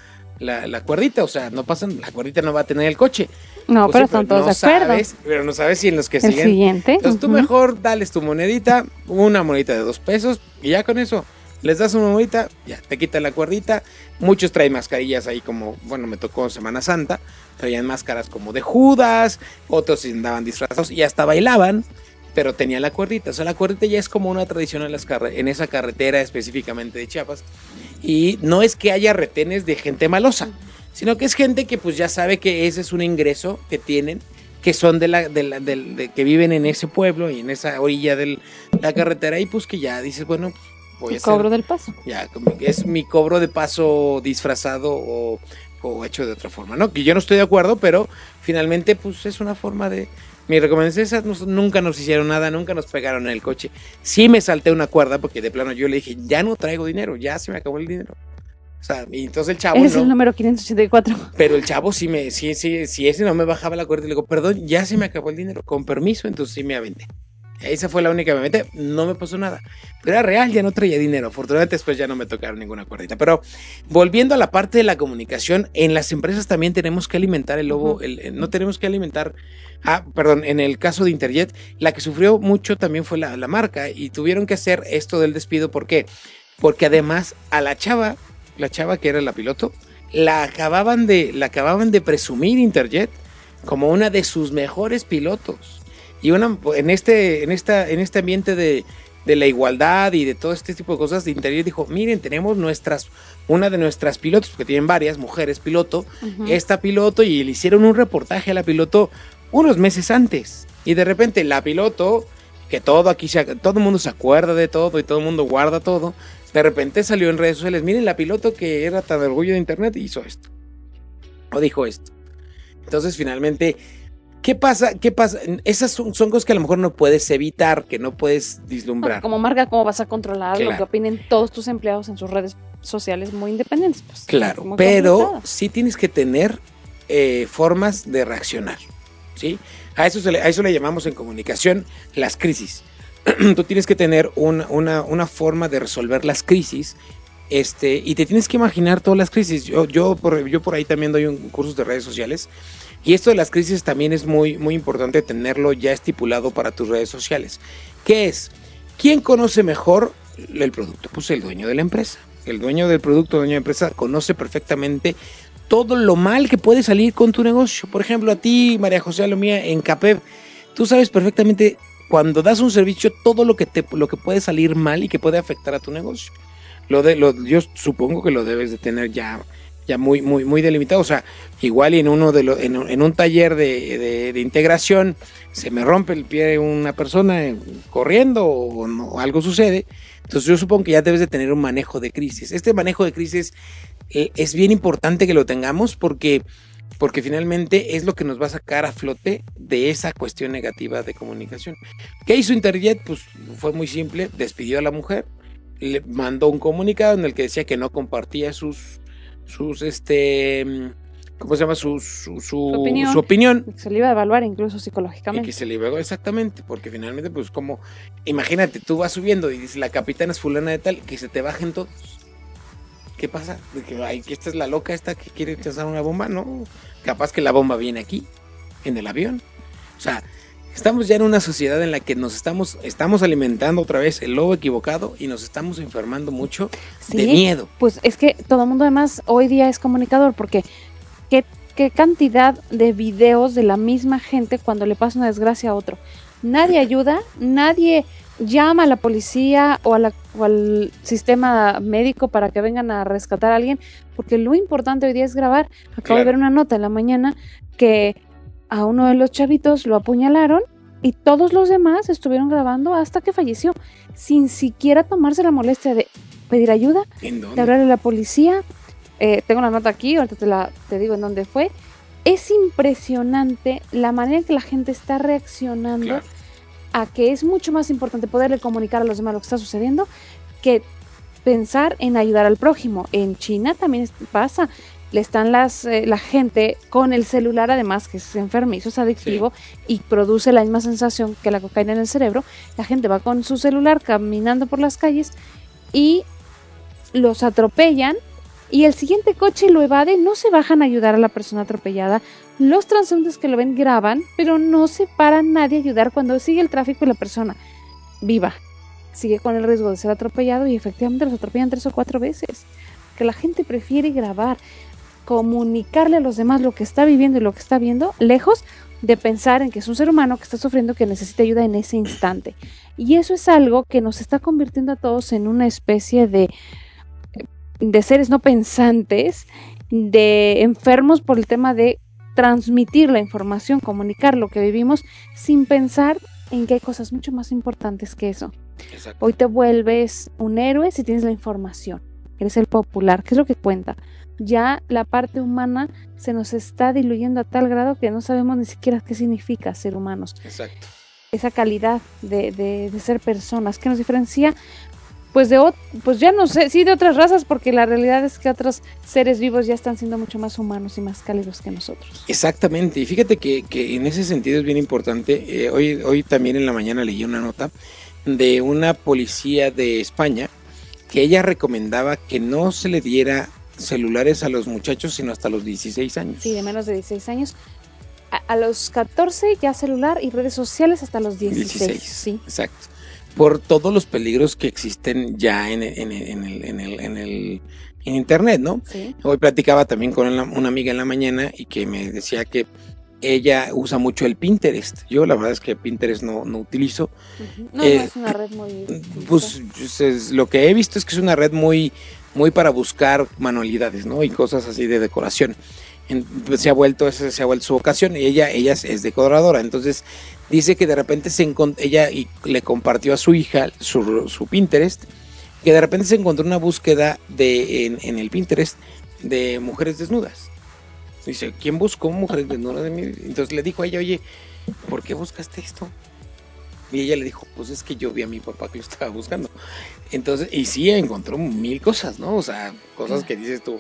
la, la cuerdita, o sea, no pasan, la cuerdita no va a tener el coche. No, pero están todos no de acuerdo. sabes, pero no sabes si en los que El siguen. siguiente. Entonces tú mejor dales tu monedita, una monedita de dos pesos, y ya con eso les das una monedita, ya te quitan la cuerdita. Muchos traen mascarillas ahí como, bueno, me tocó Semana Santa, traían máscaras como de Judas, otros andaban disfrazados y hasta bailaban, pero tenía la cuerdita. O sea, la cuerdita ya es como una tradición en, las carre- en esa carretera específicamente de Chiapas. Y no es que haya retenes de gente malosa, sino que es gente que pues ya sabe que ese es un ingreso que tienen que son de la, de la- del- de- que viven en ese pueblo y en esa orilla de la carretera y pues que ya dices, bueno, pues, voy a hacer, cobro del paso. ya, es mi cobro de paso disfrazado o, o hecho de otra forma, ¿no? Que yo no estoy de acuerdo, pero finalmente pues es una forma de... Mi recomendación es nos- nunca nos hicieron nada, nunca nos pegaron en el coche. Sí me salté una cuerda porque de plano yo le dije, ya no traigo dinero, ya se me acabó el dinero. O sea, y entonces el chavo Es no, el número 584. pero el chavo sí me, sí, sí, sí, ese no me bajaba la cuerda y le digo, perdón, ya se me acabó el dinero, con permiso, entonces sí me aventé. Esa fue la única que me aventé, no me pasó nada. Pero era real, ya no traía dinero. Afortunadamente después ya no me tocaron ninguna cuerdita. Pero volviendo a la parte de la comunicación, en las empresas también tenemos que alimentar el lobo, el- el- no tenemos que alimentar, ah, perdón, en el caso de Interjet, la que sufrió mucho también fue la, la marca y tuvieron que hacer esto del despido, ¿por qué? Porque además a la chava, la chava que era la piloto, la acababan de, la acababan de presumir Interjet como una de sus mejores pilotos. Y una, en, este, en, esta, en este ambiente de, de la igualdad y de todo este tipo de cosas, de Interjet dijo, miren, tenemos nuestras, una de nuestras pilotos, porque tienen varias mujeres piloto, esta piloto y le hicieron un reportaje a la piloto unos meses antes. Y de repente la piloto, que todo aquí, se, todo el mundo se acuerda de todo y todo el mundo guarda todo, de repente salió en redes sociales, miren la piloto que era tan orgullo de internet hizo esto. O dijo esto. Entonces finalmente, ¿qué pasa? ¿Qué pasa? Esas son, son cosas que a lo mejor no puedes evitar, que no puedes vislumbrar. como marca, ¿cómo vas a controlar lo Claro. que opinen todos tus empleados en sus redes sociales muy independientes? Pues, Claro, pero complicado. sí tienes que tener eh, formas de reaccionar, ¿sí? A eso, se le, a eso le llamamos en comunicación las crisis. Tú tienes que tener una, una, una forma de resolver las crisis este, y te tienes que imaginar todas las crisis. Yo, yo, por, yo por ahí también doy un curso de redes sociales y esto de las crisis también es muy, muy importante tenerlo ya estipulado para tus redes sociales. ¿Qué es? ¿Quién conoce mejor el producto? Pues el dueño de la empresa. El dueño del producto, dueño de la empresa, conoce perfectamente todo lo mal que puede salir con tu negocio. Por ejemplo, a ti, María José Alomía, en CAPEV, tú sabes perfectamente cuando das un servicio todo lo que, te, lo que puede salir mal y que puede afectar a tu negocio. Lo de, lo, yo supongo que lo debes de tener ya, muy, muy, delimitado. O sea, igual en uno de los, en, en un taller de, integración se me rompe el pie una persona eh, corriendo o algo sucede. Entonces yo supongo que ya debes de tener un manejo de crisis. Este manejo de crisis eh, es bien importante que lo tengamos porque, porque finalmente es lo que nos va a sacar a flote de esa cuestión negativa de comunicación. ¿Qué hizo Interjet? Pues fue muy simple, despidió a la mujer, le mandó un comunicado en el que decía que no compartía sus, sus, este, ¿cómo se llama? Su, su, su, opinión. su opinión. Se le iba a evaluar incluso Y psicológicamente. que se le luego exactamente, porque finalmente, pues como, imagínate, tú vas subiendo y dices, la capitana es fulana de tal, que se te bajen todos. ¿Qué pasa? De que, ay, que esta es la loca esta que quiere echar una bomba, no. Capaz que la bomba viene aquí, en el avión. O sea, estamos ya en una sociedad en la que nos estamos, estamos alimentando otra vez el lobo equivocado y nos estamos enfermando mucho de miedo. Pues es que todo el mundo además hoy día es comunicador porque ¿qué, qué cantidad de videos de la misma gente cuando le pasa una desgracia a otro. Nadie ayuda, nadie llama a la policía o, a la- o al sistema médico para que vengan a rescatar a alguien, porque lo importante hoy día es grabar. Acabo de ver una nota en la mañana que a uno de los chavitos lo apuñalaron y todos los demás estuvieron grabando hasta que falleció, sin siquiera tomarse la molestia de pedir ayuda, ¿En de hablarle a la policía. Eh, tengo la nota aquí, ahorita te, la, te digo en dónde fue. Es impresionante la manera en que la gente está reaccionando Claro. a que es mucho más importante poderle comunicar a los demás lo que está sucediendo que pensar en ayudar al prójimo. En China también pasa. Le están las, eh, la gente con el celular, además, que es enfermizo, es adictivo y produce la misma sensación que la cocaína en el cerebro. La gente va con su celular caminando por las calles y los atropellan y el siguiente coche lo evade, no se bajan a ayudar a la persona atropellada. Los transeúntes que lo ven graban, pero no se para nadie a ayudar cuando sigue el tráfico y la persona viva. Sigue con el riesgo de ser atropellado y efectivamente los atropellan tres o cuatro veces. Que la gente prefiere grabar, comunicarle a los demás lo que está viviendo y lo que está viendo, lejos de pensar en que es un ser humano que está sufriendo, que necesita ayuda en ese instante. Y eso es algo que nos está convirtiendo a todos en una especie de de seres no pensantes, de enfermos por el tema de transmitir la información, comunicar lo que vivimos sin pensar en que hay cosas mucho más importantes que eso. Hoy te vuelves un héroe si tienes la información, eres el popular, que es lo que cuenta. Ya la parte humana se nos está diluyendo a tal grado que no sabemos ni siquiera qué significa ser humanos. Exacto. Esa calidad de, de, de ser personas que nos diferencia pues de pues ya no sé, sí de otras razas, porque la realidad es que otros seres vivos ya están siendo mucho más humanos y más cálidos que nosotros. Exactamente, y fíjate que, que en ese sentido es bien importante. Eh, hoy, hoy también en la mañana leí una nota de una policía de España que ella recomendaba que no se le diera celulares a los muchachos sino hasta los 16 años. Sí, de menos de 16 años. A, los 14 ya celular y redes sociales hasta los 16. 16 sí. Exacto por todos los peligros que existen ya en, en, en, el, en, el, en el en internet, ¿no? Sí. Hoy platicaba también con una amiga en la mañana y que me decía que ella usa mucho el Pinterest. Yo la verdad es que Pinterest no, no utilizo. No, eh, no es una red muy... Pues, pues lo que he visto es que es una red muy, muy para buscar manualidades, ¿no? Y cosas así de decoración. se ha vuelto, se ha vuelto su vocación y ella, ella es decoradora. Entonces dice que de repente se ella y le compartió a su hija su, su, Pinterest, que de repente se encontró una búsqueda de, en, el Pinterest de mujeres desnudas. Dice, ¿quién buscó mujeres desnudas? Entonces le dijo a ella, oye, ¿por qué buscaste esto? Y ella le dijo, pues es que yo vi a mi papá que lo estaba buscando. Entonces, y sí, encontró mil cosas, ¿no? O sea, cosas que dices tú,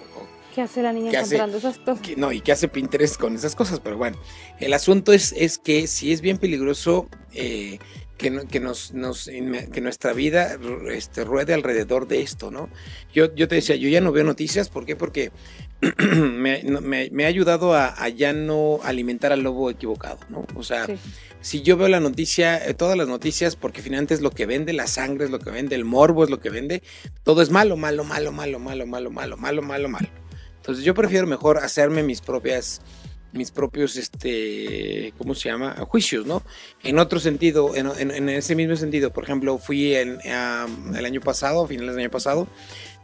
¿Qué hace la niña encontrando esas cosas? no, y qué hace Pinterest con esas cosas, pero bueno, el asunto es, es que si es bien peligroso eh, que, que, nos, nos, que nuestra vida este, ruede alrededor de esto, ¿no? Yo, yo te decía, yo ya no veo noticias, ¿por qué? Porque me, me, me, ha ayudado a, a, ya no alimentar al lobo equivocado, ¿no? O sea, sí. si yo veo la noticia, eh, todas las noticias, porque finalmente es lo que vende, la sangre es lo que vende, el morbo es lo que vende, todo es malo, malo, malo, malo, malo, malo, malo, malo, malo, malo. Entonces yo prefiero mejor hacerme mis propias mis propios, este, ¿cómo se llama? Juicios, ¿no? En otro sentido, en, en, en ese mismo sentido, por ejemplo, fui en, um, el año pasado, a finales del año pasado,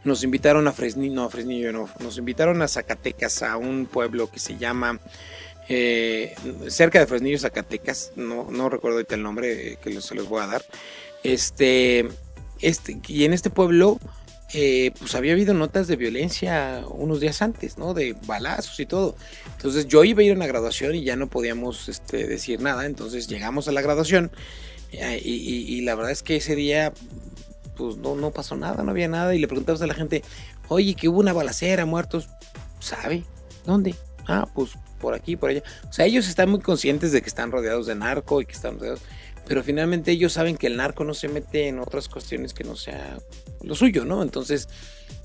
nos invitaron a Fresnillo, no, a Fresnillo no, nos invitaron a Zacatecas, a un pueblo que se llama, eh, cerca de Fresnillo, Zacatecas, no, no recuerdo ahorita el nombre eh, que se los voy a dar, este, este, y en este pueblo eh, pues había habido notas de violencia unos días antes, ¿no? De balazos y todo. Entonces yo iba a ir a una graduación y ya no podíamos este, decir nada. Entonces llegamos a la graduación eh, y, y, y, la verdad es que ese día pues no, no pasó nada, no había nada. Y le preguntamos a la gente, oye, que hubo una balacera, muertos. ¿Sabe? ¿Dónde? Ah, pues por aquí, por allá. O sea, ellos están muy conscientes de que están rodeados de narco y que están rodeados pero finalmente ellos saben que el narco no se mete en otras cuestiones que no sea lo suyo, ¿no? Entonces,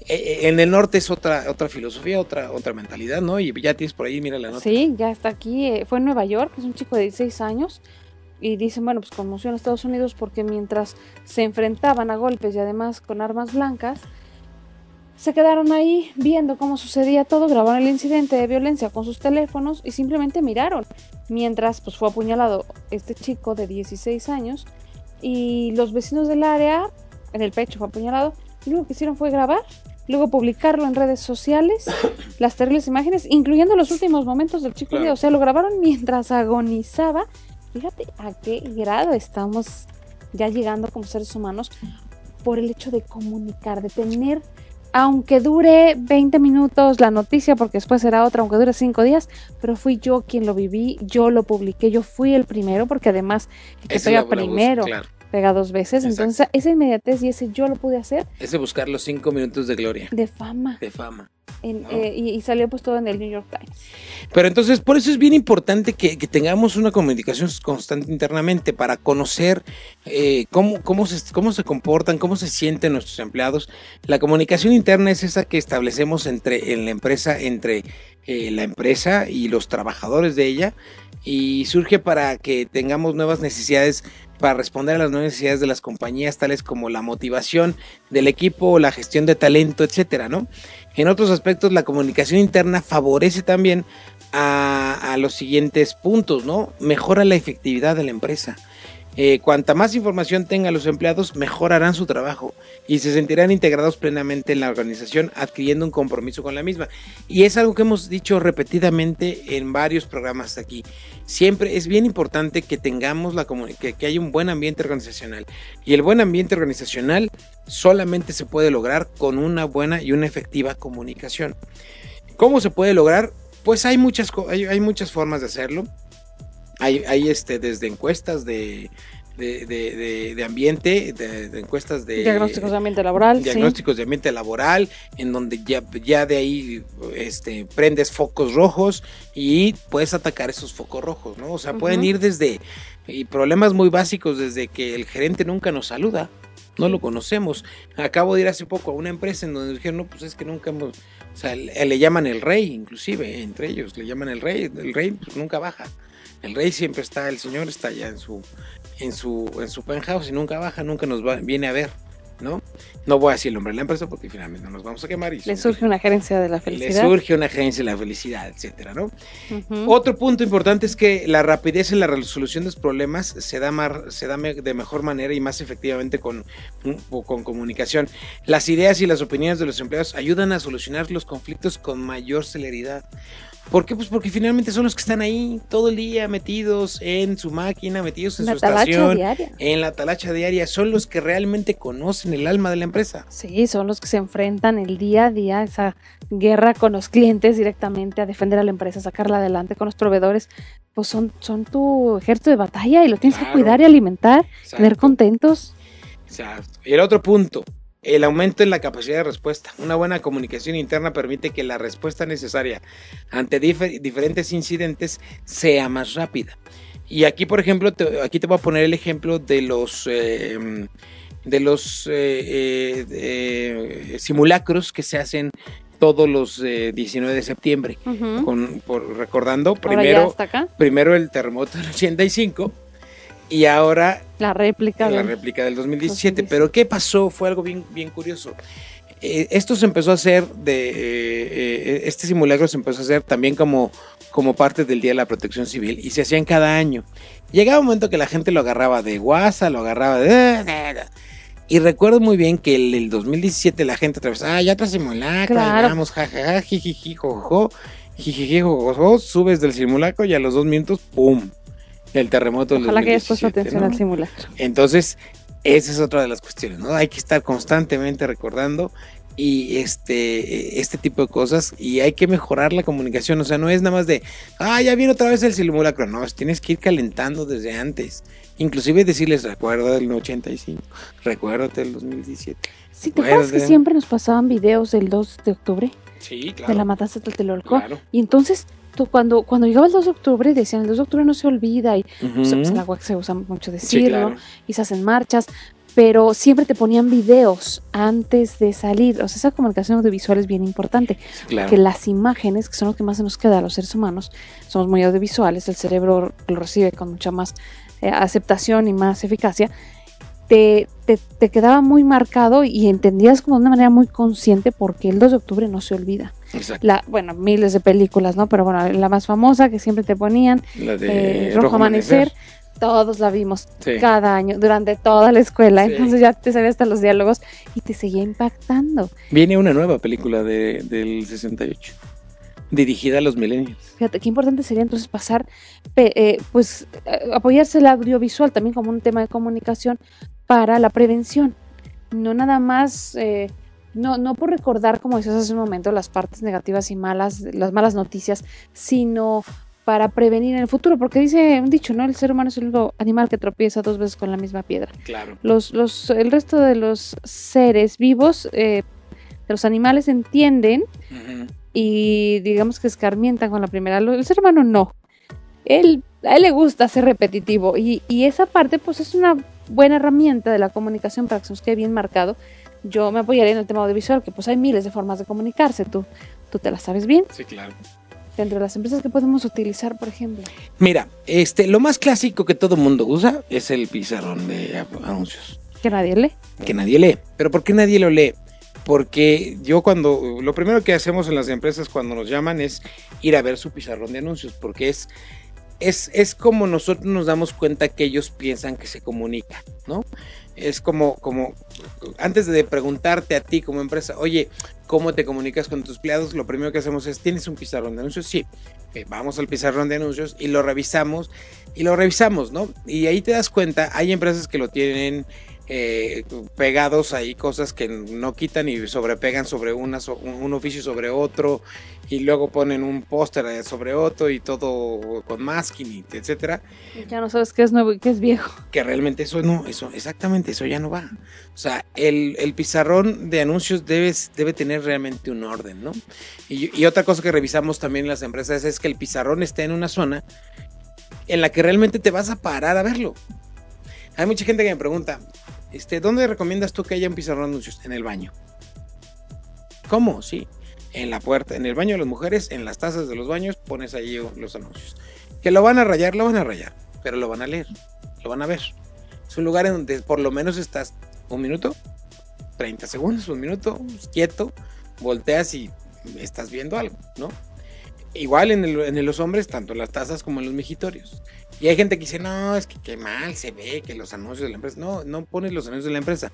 eh, eh, en el norte es otra otra filosofía, otra otra mentalidad, ¿no? Y ya tienes por ahí, mira la nota. Sí, ya está aquí, eh, fue en Nueva York, es un chico de 16 años y dicen, bueno, pues conmoción en Estados Unidos porque mientras se enfrentaban a golpes y además con armas blancas, se quedaron ahí viendo cómo sucedía todo, grabaron el incidente de violencia con sus teléfonos y simplemente miraron mientras pues fue apuñalado este chico de 16 años y los vecinos del área en el pecho fue apuñalado y lo que hicieron fue grabar luego publicarlo en redes sociales las terribles imágenes incluyendo los últimos momentos del chico claro. o sea lo grabaron mientras agonizaba fíjate a qué grado estamos ya llegando como seres humanos por el hecho de comunicar de tener aunque dure 20 minutos la noticia, porque después será otra, aunque dure 5 días, pero fui yo quien lo viví, yo lo publiqué, yo fui el primero, porque además que pega primero. Claro. Pega dos veces. Exacto. Entonces, esa inmediatez y ese yo lo pude hacer Ese buscar los cinco minutos de gloria, de fama. de fama. En- ¿no? eh, y, y salió pues todo en el New York Times. Pero entonces, por eso es bien importante que, que tengamos una comunicación constante internamente para conocer eh, cómo, cómo, se, cómo se comportan, cómo se sienten nuestros empleados. La comunicación interna es esa que establecemos entre en la empresa, entre eh, la empresa y los trabajadores de ella, y surge para que tengamos nuevas necesidades para responder a las nuevas necesidades de las compañías, tales como la motivación del equipo, la gestión de talento, etcétera, ¿no? En otros aspectos, la comunicación interna favorece también a, a los siguientes puntos, ¿no? Mejora la efectividad de la empresa. Eh, cuanta más información tengan los empleados, mejorarán su trabajo y se sentirán integrados plenamente en la organización, adquiriendo un compromiso con la misma. Y es algo que hemos dicho repetidamente en varios programas aquí. Siempre es bien importante que tengamos la que, que haya un buen ambiente organizacional. Y el buen ambiente organizacional solamente se puede lograr con una buena y una efectiva comunicación. ¿Cómo se puede lograr? Pues hay muchas, hay muchas formas de hacerlo. Hay, hay este, desde encuestas de, de, de- de- de ambiente, de, encuestas de Diagnósticos de ambiente laboral. sí. diagnósticos de ambiente laboral, en donde ya, ya de ahí este, prendes focos rojos y puedes atacar esos focos rojos, ¿no? O sea, pueden ir desde y problemas muy básicos, desde que el gerente nunca nos saluda, no lo conocemos. Acabo de ir hace poco a una empresa en donde dijeron, no, pues es que nunca hemos, o sea, le, le llaman el rey, inclusive, entre ellos, le llaman el rey, el rey pues, nunca baja. El rey siempre está, el señor está allá en su, en su, en su penthouse y nunca baja, nunca nos va, viene a ver, ¿no? No voy a decir el nombre de la empresa porque finalmente no nos vamos a quemar. Y Le surge una gerencia de la le felicidad. surge una agencia de la felicidad, etcétera, ¿no? Otro punto importante es que la rapidez en la resolución de los problemas se da, mar- se da de mejor manera y más efectivamente con, con comunicación. Las ideas y las opiniones de los empleados ayudan a solucionar los conflictos con mayor celeridad. ¿Por qué? Pues porque finalmente son los que están ahí todo el día metidos en su máquina, metidos en Una su estación, diaria. en la talacha diaria. Son los que realmente conocen el alma de la empresa. Sí, son los que se enfrentan el día a día, esa guerra con los clientes directamente, a defender a la empresa, sacarla adelante con los proveedores. Pues son, son tu ejército de batalla y lo tienes Claro. que cuidar y alimentar, tener contentos. Exacto. Y el otro punto, el aumento en la capacidad de respuesta. Una buena comunicación interna permite que la respuesta necesaria ante difer- diferentes incidentes sea más rápida. Y aquí, por ejemplo, te- aquí te voy a poner el ejemplo de los eh, de los eh, eh, eh, simulacros que se hacen todos los eh, 19 de septiembre. Ujú. Con, por, recordando primero, acá, primero el terremoto del 85 y ahora la réplica. la del- réplica del 2017. 2017. Pero ¿qué pasó? Fue algo bien, bien curioso. Eh, esto se empezó a hacer de eh, eh, este simulacro se empezó a hacer también como, como parte del Día de la Protección Civil y se hacían cada año. Llegaba un momento que la gente lo agarraba de guasa, lo agarraba de y recuerdo muy bien que el, el 2017 la gente otra vez, ah, ya otro simulacro, Claro. vamos, jajaja, jijiji, jojo, jijiji, jojojo, subes del simulacro y a los dos minutos, ¡pum! El terremoto del Ojalá que hayas puesto 2017, atención ¿no? al simulacro. Entonces, esa es otra de las cuestiones, ¿no? Hay que estar constantemente recordando y este, este tipo de cosas y hay que mejorar la comunicación, o sea, no es nada más de, ah, ya viene otra vez el simulacro, no, tienes que ir calentando desde antes, inclusive decirles, recuerda del 85, recuérdate del 2017. Sí, ¿te acuerdas que siempre nos pasaban videos del 2 de octubre Sí, de la matanza de Tlatelolco? claro. Y entonces, tú, cuando, cuando llegaba el 2 de octubre, decían, el 2 de octubre no se olvida, y Ujú. pues, el agua que se usa mucho Sí, decirlo, claro. y se hacen marchas, pero siempre te ponían videos antes de salir. O sea, esa comunicación audiovisual es bien importante. Sí, claro. Que las imágenes, que son lo que más se nos queda a los seres humanos, somos muy audiovisuales, el cerebro lo recibe con mucha más eh, aceptación y más eficacia, te, te, te quedaba muy marcado y entendías como de una manera muy consciente porque el 2 de octubre no se olvida. Exacto. La, bueno, miles de películas, ¿no? Pero bueno, la más famosa que siempre te ponían, La de eh, Rojo Amanecer, todos la vimos Sí. cada año, durante toda la escuela, Sí. entonces ya te sabías hasta los diálogos y te seguía impactando. Viene una nueva película de, del 68, dirigida a los millennials. Fíjate, qué importante sería entonces pasar, eh, pues, eh, apoyarse el audiovisual también como un tema de comunicación para la prevención. No nada más, eh, no, no por recordar, como decías hace un momento, las partes negativas y malas, las malas noticias, sino para prevenir en el futuro, porque dice un dicho, ¿no? El ser humano es el único animal que tropieza dos veces con la misma piedra. Claro. Los, los, el resto de los seres vivos, eh, de los animales entienden y digamos que escarmientan con la primera. El ser humano no. Él, a él le gusta ser repetitivo y, y esa parte pues es una buena herramienta de la comunicación para que se nos quede bien marcado. Yo me apoyaría en el tema audiovisual, que pues hay miles de formas de comunicarse. Tú, tú te las sabes bien. Sí, claro. Dentro de las empresas que podemos utilizar, por ejemplo. Mira, este, lo más clásico que todo mundo usa es el pizarrón de anuncios. Que nadie lee. que nadie lee. ¿Pero por qué nadie lo lee? Porque yo cuando, lo primero que hacemos en las empresas cuando nos llaman es ir a ver su pizarrón de anuncios, porque es, es, es como nosotros nos damos cuenta que ellos piensan que se comunica, ¿no? Es como, como, antes de preguntarte a ti como empresa, oye, ¿cómo te comunicas con tus empleados? Lo primero que hacemos es, ¿tienes un pizarrón de anuncios? Sí. Ok, vamos al pizarrón de anuncios y lo revisamos, y lo revisamos, ¿no? Y ahí te das cuenta, hay empresas que lo tienen eh, pegados ahí cosas que no quitan y sobrepegan sobre una, un oficio sobre otro y luego ponen un póster sobre otro y todo con masking etcétera. Ya no sabes qué es nuevo y qué es viejo. que realmente eso no eso exactamente eso ya no va. O sea el, el pizarrón de anuncios debe, debe tener realmente un orden no y, y otra cosa que revisamos también en las empresas es que el pizarrón esté en una zona en la que realmente te vas a parar a verlo hay mucha gente que me pregunta este, ¿dónde recomiendas tú que haya un pizarrón de anuncios? En el baño. ¿Cómo? Sí. En la puerta, en el baño de las mujeres, en las tazas de los baños, pones ahí los anuncios. Que lo van a rayar, lo van a rayar, pero lo van a leer, lo van a ver. Es un lugar en donde por lo menos estás un minuto, 30 segundos, un minuto, quieto, volteas y estás viendo algo, ¿no? Igual en, el- en los hombres, tanto en las tazas como en los mijitorios. Y hay gente que dice, no, es que qué mal se ve que los anuncios de la empresa. No, no pones los anuncios de la empresa,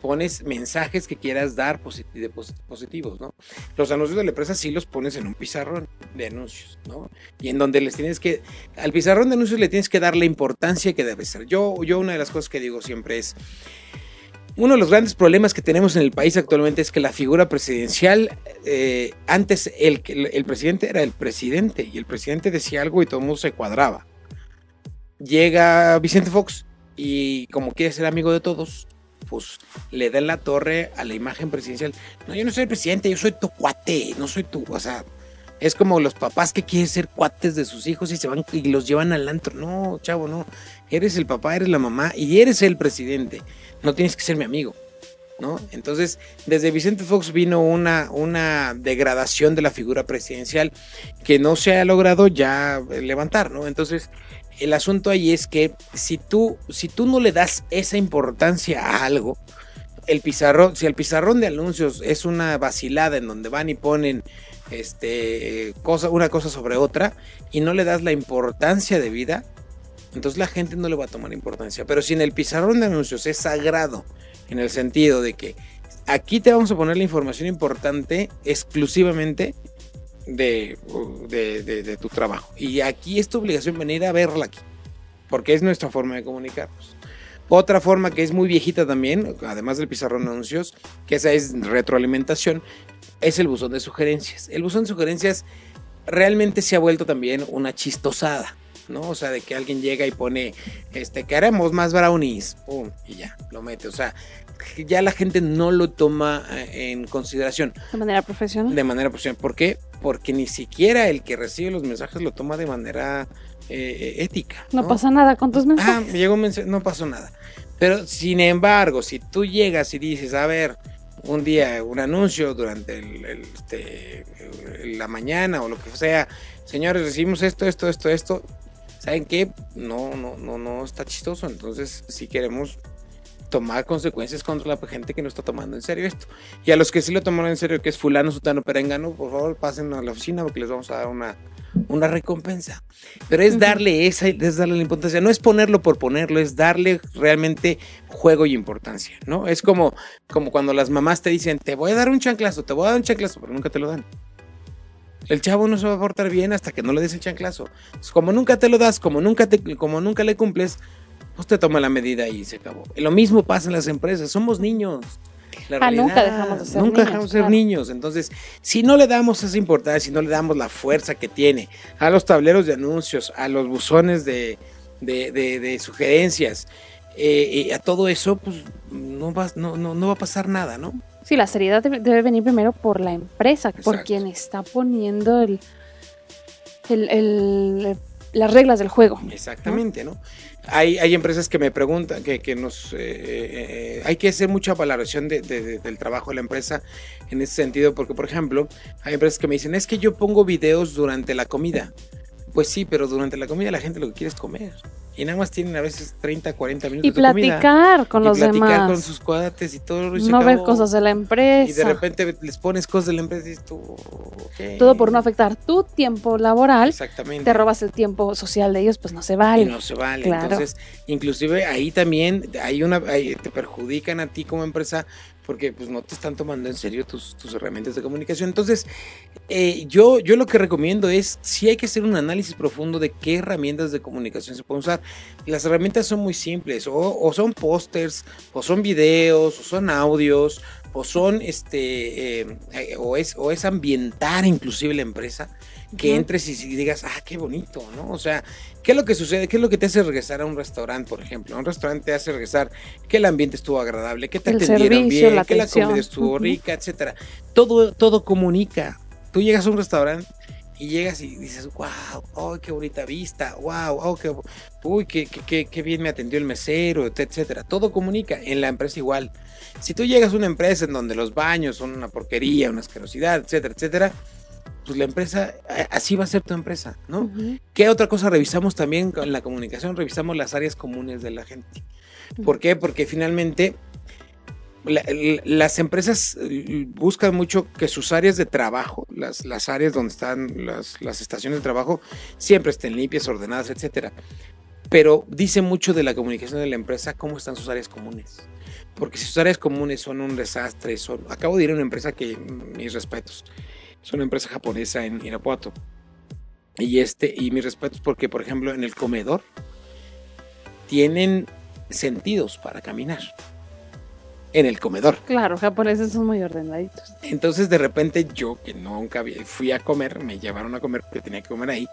pones mensajes que quieras dar positivos, ¿no? Los anuncios de la empresa sí los pones en un pizarrón de anuncios, ¿no? Y en donde les tienes que, al pizarrón de anuncios le tienes que dar la importancia que debe ser. Yo, yo una de las cosas que digo siempre es, uno de los grandes problemas que tenemos en el país actualmente es que la figura presidencial, eh, antes el, que- el presidente era el presidente y el presidente decía algo y todo el mundo se cuadraba. Llega Vicente Fox y como quiere ser amigo de todos, pues le da la torre a la imagen presidencial. No, yo no soy el presidente, yo soy tu cuate, no soy tu, o sea, es como los papás que quieren ser cuates de sus hijos y se van y los llevan al antro. No, chavo, no. Eres el papá, eres la mamá y eres el presidente. No tienes que ser mi amigo. ¿No? Entonces, desde Vicente Fox vino una, una degradación de la figura presidencial que no se ha logrado ya levantar, ¿no? Entonces, el asunto ahí es que si tú, si tú no le das esa importancia a algo, el pizarrón, si el pizarrón de anuncios es una vacilada en donde van y ponen este cosa, una cosa sobre otra y no le das la importancia de vida, entonces la gente no le va a tomar importancia. Pero si en el pizarrón de anuncios es sagrado, en el sentido de que aquí te vamos a poner la información importante exclusivamente de, de, de- de tu trabajo. Y aquí es tu obligación venir a verla aquí, porque es nuestra forma de comunicarnos. Otra forma que es muy viejita también, además del pizarrón de anuncios, que esa es retroalimentación, es el buzón de sugerencias. El buzón de sugerencias realmente se ha vuelto también una chistosada, ¿no? O sea, de que alguien llega y pone, este, que haremos más brownies, pum, y ya, lo mete. O sea, ya la gente no lo toma eh, en consideración De manera profesional. de manera profesional. ¿Por qué? Porque ni siquiera el que recibe los mensajes lo toma de manera eh, ética. No, pasa nada con tus Ah, mensajes. me llegó un mensaje, no pasó nada. Pero sin embargo, si tú llegas y dices, a ver, un día un anuncio durante el- el, este, la mañana o lo que sea, señores, recibimos esto, esto, esto, esto, ¿saben qué? No, no, no, no está chistoso. Entonces, si queremos tomar consecuencias contra la gente que no está tomando en serio esto. Y a los que sí lo tomaron en serio, que es fulano, sutano, perengano, por favor pasen a la oficina porque les vamos a dar una, una recompensa. Pero es darle esa, es darle la importancia, no es ponerlo por ponerlo, es darle realmente juego y importancia, ¿no? Es como, como cuando las mamás te dicen, te voy a dar un chanclazo, te voy a dar un chanclazo, pero nunca te lo dan. El chavo no se va a portar bien hasta que no le des el chanclazo. Entonces, Como nunca te lo das, como nunca, te, como nunca le cumples, te toma la medida y se acabó. Lo mismo pasa en las empresas, somos niños. la Ah, nunca dejamos de ser Nunca niños, dejamos de ser claro. niños. Entonces, si no le damos esa importancia, si no le damos la fuerza que tiene a los tableros de anuncios, a los buzones de, de- de- de sugerencias, eh, eh, a todo eso, pues no va, no, no, no va a pasar nada, ¿no? Sí, la seriedad debe, debe venir primero por la empresa, por quien está poniendo el, el- el- las reglas del juego. Exactamente, ¿no? Hay, hay empresas que me preguntan, que, que nos... eh, eh, hay que hacer mucha valoración de- de- del trabajo de la empresa en ese sentido, porque, por ejemplo, hay empresas que me dicen, es que yo pongo videos durante la comida. Pues sí, pero durante la comida la gente lo que quiere es comer. Y nada más tienen a veces 30, 40 minutos Y de comida. platicar con y los platicar demás. con sus cuates y todo. y no ver cosas de la empresa. Y de repente les pones cosas de la empresa y tú, ok. Todo por no afectar tu tiempo laboral. Exactamente. Te robas el tiempo social de ellos, pues no se vale. Y no se vale. Claro. Entonces, inclusive ahí también hay una, hay- te perjudican a ti como empresa porque pues no te están tomando en serio tus, tus herramientas de comunicación. Entonces, eh, yo, yo lo que recomiendo es, si hay que hacer un análisis profundo de qué herramientas de comunicación se pueden usar. Las herramientas son muy simples, o, son pósters, o son videos, o son audios, o son, este, eh, eh, o, es, o es ambientar inclusive la empresa, que entres y, y digas, ah, qué bonito, ¿no? O sea, ¿qué es lo que sucede? ¿Qué es lo que te hace regresar a un restaurante, por ejemplo? A un restaurante te hace regresar que el ambiente estuvo agradable, que te El atendieron servicio, bien, la que la atención. comida estuvo Ujú. rica, etcétera. Todo, todo comunica. Tú llegas a un restaurante y llegas y dices, wow, oh, qué bonita vista, wow, oh, qué, uy, qué, qué, qué- bien me atendió el mesero, et- etcétera. Todo comunica. En la empresa igual. Si tú llegas a una empresa en donde los baños son una porquería, una asquerosidad, etcétera, etcétera, pues la empresa, a- así va a ser tu empresa, ¿no? Ujú. ¿Qué otra cosa revisamos también con la comunicación? Revisamos las áreas comunes de la gente. ¿Por qué? Porque finalmente la- l- las empresas eh, buscan mucho que sus áreas de trabajo, las, las áreas donde están las, las estaciones de trabajo, siempre estén limpias, ordenadas, etcétera. Pero dice mucho de la comunicación de la empresa cómo están sus áreas comunes. Porque si sus áreas comunes son un desastre, son... acabo de ir a una empresa que, mis respetos, es una empresa japonesa en Irapuato. Y este, y mis respetos porque, por ejemplo, en el comedor tienen sentidos para caminar. En el comedor. Claro, japoneses son muy ordenaditos. Entonces, de repente, yo que nunca fui a comer, me llevaron a comer porque tenía que comer ahí,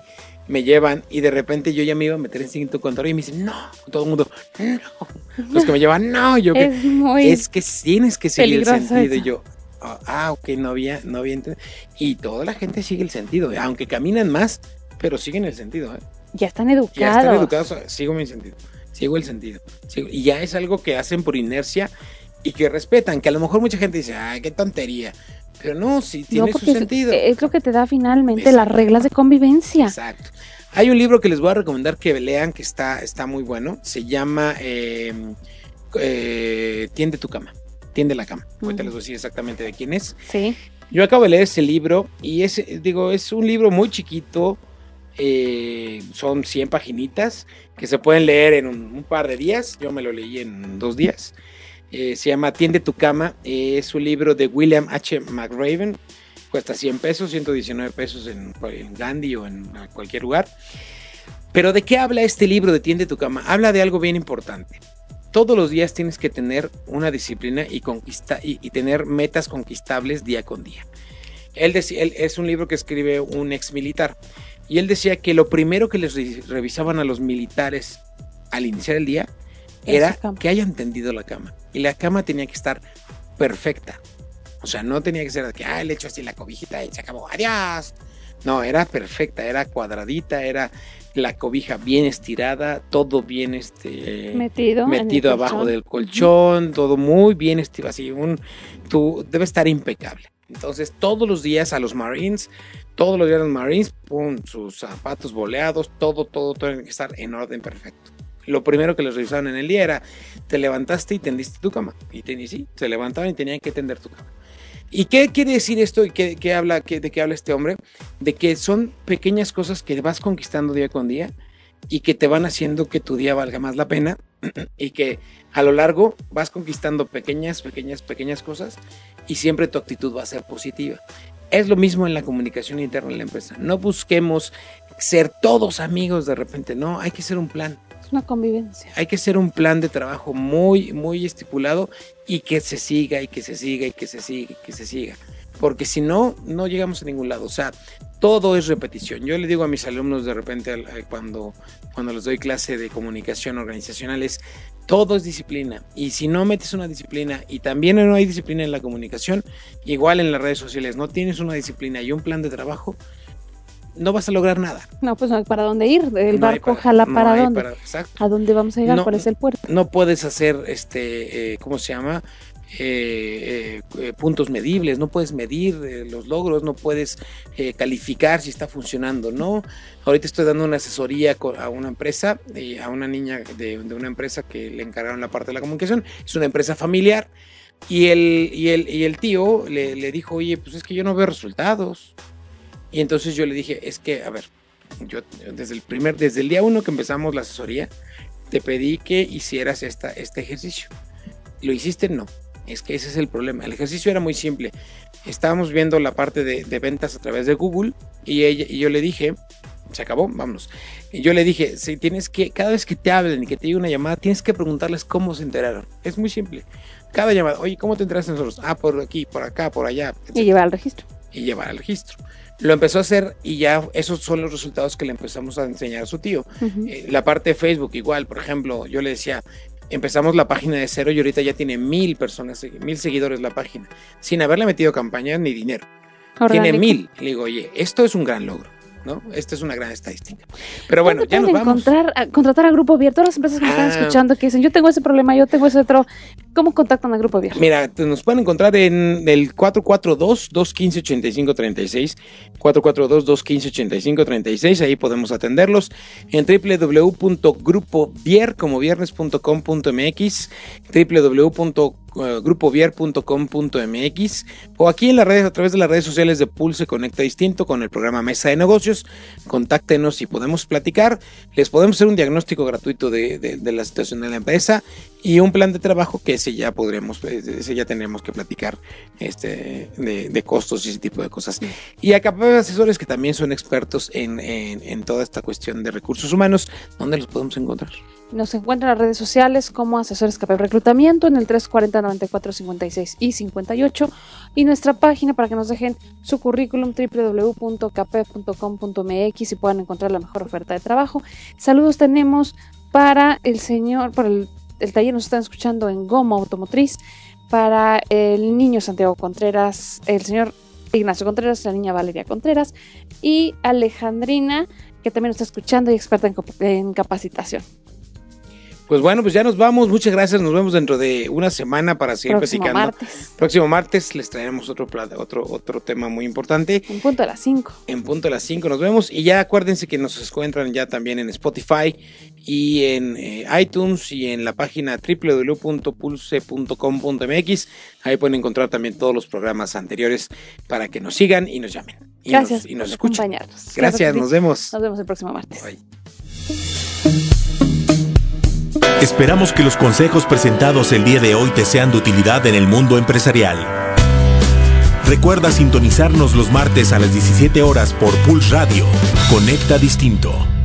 me llevan y de repente yo ya me iba a meter en cinto contrario y me dicen, no, todo el mundo, no. Los que me llevan, no, yo que Es muy... es que tienes que seguir el sentido. Y yo, ah, ok, no había, no había entendido. Y toda la gente sigue el sentido, aunque caminan más, pero siguen el sentido. ¿eh? Ya están Ya educados. están educados, sigo mi sentido, sigo el sentido. sigo- y ya es algo que hacen por inercia y que respetan, que a lo mejor mucha gente dice, ay, qué tontería. Pero no, sí tiene No, su es- sentido. Es, lo que te da finalmente Exacto. las reglas de convivencia. Exacto. Hay un libro que les voy a recomendar que lean, que está, está muy bueno. Se llama eh, eh, Tiende tu cama. Tiende la cama. Ahorita Ujú. les voy a decir exactamente de quién es. Sí. Yo acabo de leer ese libro y es, digo, es un libro muy chiquito. eh, son 100 paginitas que se pueden leer en un, un par de días. Yo me lo leí en dos días. Eh, se llama Tiende tu cama. eh, es un libro de William H. McRaven. Cuesta 100 pesos, 119 pesos en, en Gandhi o en cualquier lugar. Pero ¿de qué habla este libro de Tiende tu cama? Habla de algo bien importante. Todos los días tienes que tener una disciplina y, conquista, y, y tener metas conquistables día con día. Él, decía, él es un libro que escribe un ex militar y él decía que lo primero que les re- revisaban a los militares al iniciar el día Era que hayan tendido la cama y la cama tenía que estar perfecta. O sea, no tenía que ser que, ah, le echo así la cobijita y se acabó, adiós. No, era perfecta, era cuadradita, era la cobija bien estirada, todo bien este Metido. metido abajo colchón. del colchón, todo muy bien estirado, así un tú debe estar impecable. Entonces, todos los días a los Marines, todos los días a los Marines, pum, sus zapatos boleados, todo, todo, todo tiene que estar en orden perfecto. Lo primero que les revisaron en el día era, te levantaste y tendiste tu cama. Y, ten- y sí, se levantaban y tenían que tender tu cama. ¿Y qué quiere decir esto y qué, habla, de qué habla este hombre? De que son pequeñas cosas que vas conquistando día con día y que te van haciendo que tu día valga más la pena y que a lo largo vas conquistando pequeñas, pequeñas, pequeñas cosas y siempre tu actitud va a ser positiva. Es lo mismo en la comunicación interna de la empresa. No busquemos ser todos amigos de repente, no, hay que ser un plan. Una convivencia. Hay que hacer un plan de trabajo muy, muy estipulado y que se siga y que se siga y que se siga y que se siga. Porque si no, no llegamos a ningún lado. O sea, todo es repetición. Yo le digo a mis alumnos de repente eh, cuando, cuando les doy clase de comunicación organizacional es todo es disciplina. Y si no metes una disciplina y también no hay disciplina en la comunicación, igual en las redes sociales, no tienes una disciplina y un plan de trabajo, no vas a lograr nada. No, pues no hay para dónde ir. El barco jala para dónde. ¿A dónde vamos a llegar? ¿Cuál es el puerto? No puedes hacer, este, eh, ¿cómo se llama? Eh, eh, puntos medibles, no puedes medir los logros, no puedes calificar si está funcionando, ¿no? Ahorita estoy dando una asesoría a una empresa, a una niña de, una empresa que le encargaron la parte de la comunicación, es una empresa familiar, y el, y el, y el tío le, le dijo, oye, pues es que yo no veo resultados. Y entonces yo le dije, es que, a ver, yo desde el primer, desde el día uno que empezamos la asesoría, te pedí que hicieras esta, este ejercicio. ¿Lo hiciste? No. Es que ese es el problema. El ejercicio era muy simple. Estábamos viendo la parte de, ventas a través de Google y, ella, y yo le dije, se acabó, vámonos. Y yo le dije, si tienes que, cada vez que te hablen y que te llegue una llamada, tienes que preguntarles cómo se enteraron. Es muy simple. Cada llamada, oye, ¿cómo te enteraste nosotros? Ah, por aquí, por acá, por allá. Y llevar al registro. Y llevar al registro. Lo empezó a hacer y ya esos son los resultados que le empezamos a enseñar a su tío. Eh, la parte de Facebook igual, por ejemplo, yo le decía, empezamos la página de cero y ahorita ya tiene mil personas, mil seguidores la página, sin haberle metido campañas ni dinero. Tiene mil. Le digo, oye, esto es un gran logro. ¿No? Esta es una gran estadística. Pero bueno, ya nos vamos. Encontrar, contratar a Grupo Vier, todas las empresas que me están ah. escuchando que dicen, yo tengo ese problema, yo tengo ese otro, ¿cómo contactan a Grupo Vier? Mira, nos pueden encontrar en el 442-215-8536, 442-215-8536, ahí podemos atenderlos, en www.grupovier, como viernes.com.mx, www eh, grupovier.com.mx o aquí en las redes, a través de las redes sociales de Pulse Conecta Distinto con el programa Mesa de Negocios. Contáctenos y podemos platicar. Les podemos hacer un diagnóstico gratuito de, la situación de la empresa y un plan de trabajo que ese ya podremos, ese ya tendremos que platicar este, de, costos y ese tipo de cosas. Y acá asesores que también son expertos en, en toda esta cuestión de recursos humanos, ¿dónde los podemos encontrar? Nos encuentran en las redes sociales como Asesores Capel Reclutamiento en el 340 94 56 y 58 y nuestra página para que nos dejen su currículum www.capep.com.mx y puedan encontrar la mejor oferta de trabajo. Saludos tenemos para el señor, por el, taller nos están escuchando en Goma Automotriz, para el niño Santiago Contreras, el señor Ignacio Contreras, la niña Valeria Contreras y Alejandrina, que también está escuchando y experta en capacitación. Pues bueno, pues ya nos vamos. Muchas gracias. Nos vemos dentro de una semana para seguir Próximo platicando. Martes. Próximo martes les traeremos otro, otro, otro tema muy importante. En punto a las 5. En punto a las 5 nos vemos. Y ya acuérdense que nos encuentran ya también en Spotify y en eh, iTunes y en la página www.pulse.com.mx. Ahí pueden encontrar también todos los programas anteriores para que nos sigan y nos llamen. Y gracias nos, y nos escuchen. Gracias, nos vemos. Nos vemos el próximo martes. Bye. Esperamos que los consejos presentados el día de hoy te sean de utilidad en el mundo empresarial. Recuerda sintonizarnos los martes a las 17 horas por Pulse Radio. Conecta Distinto.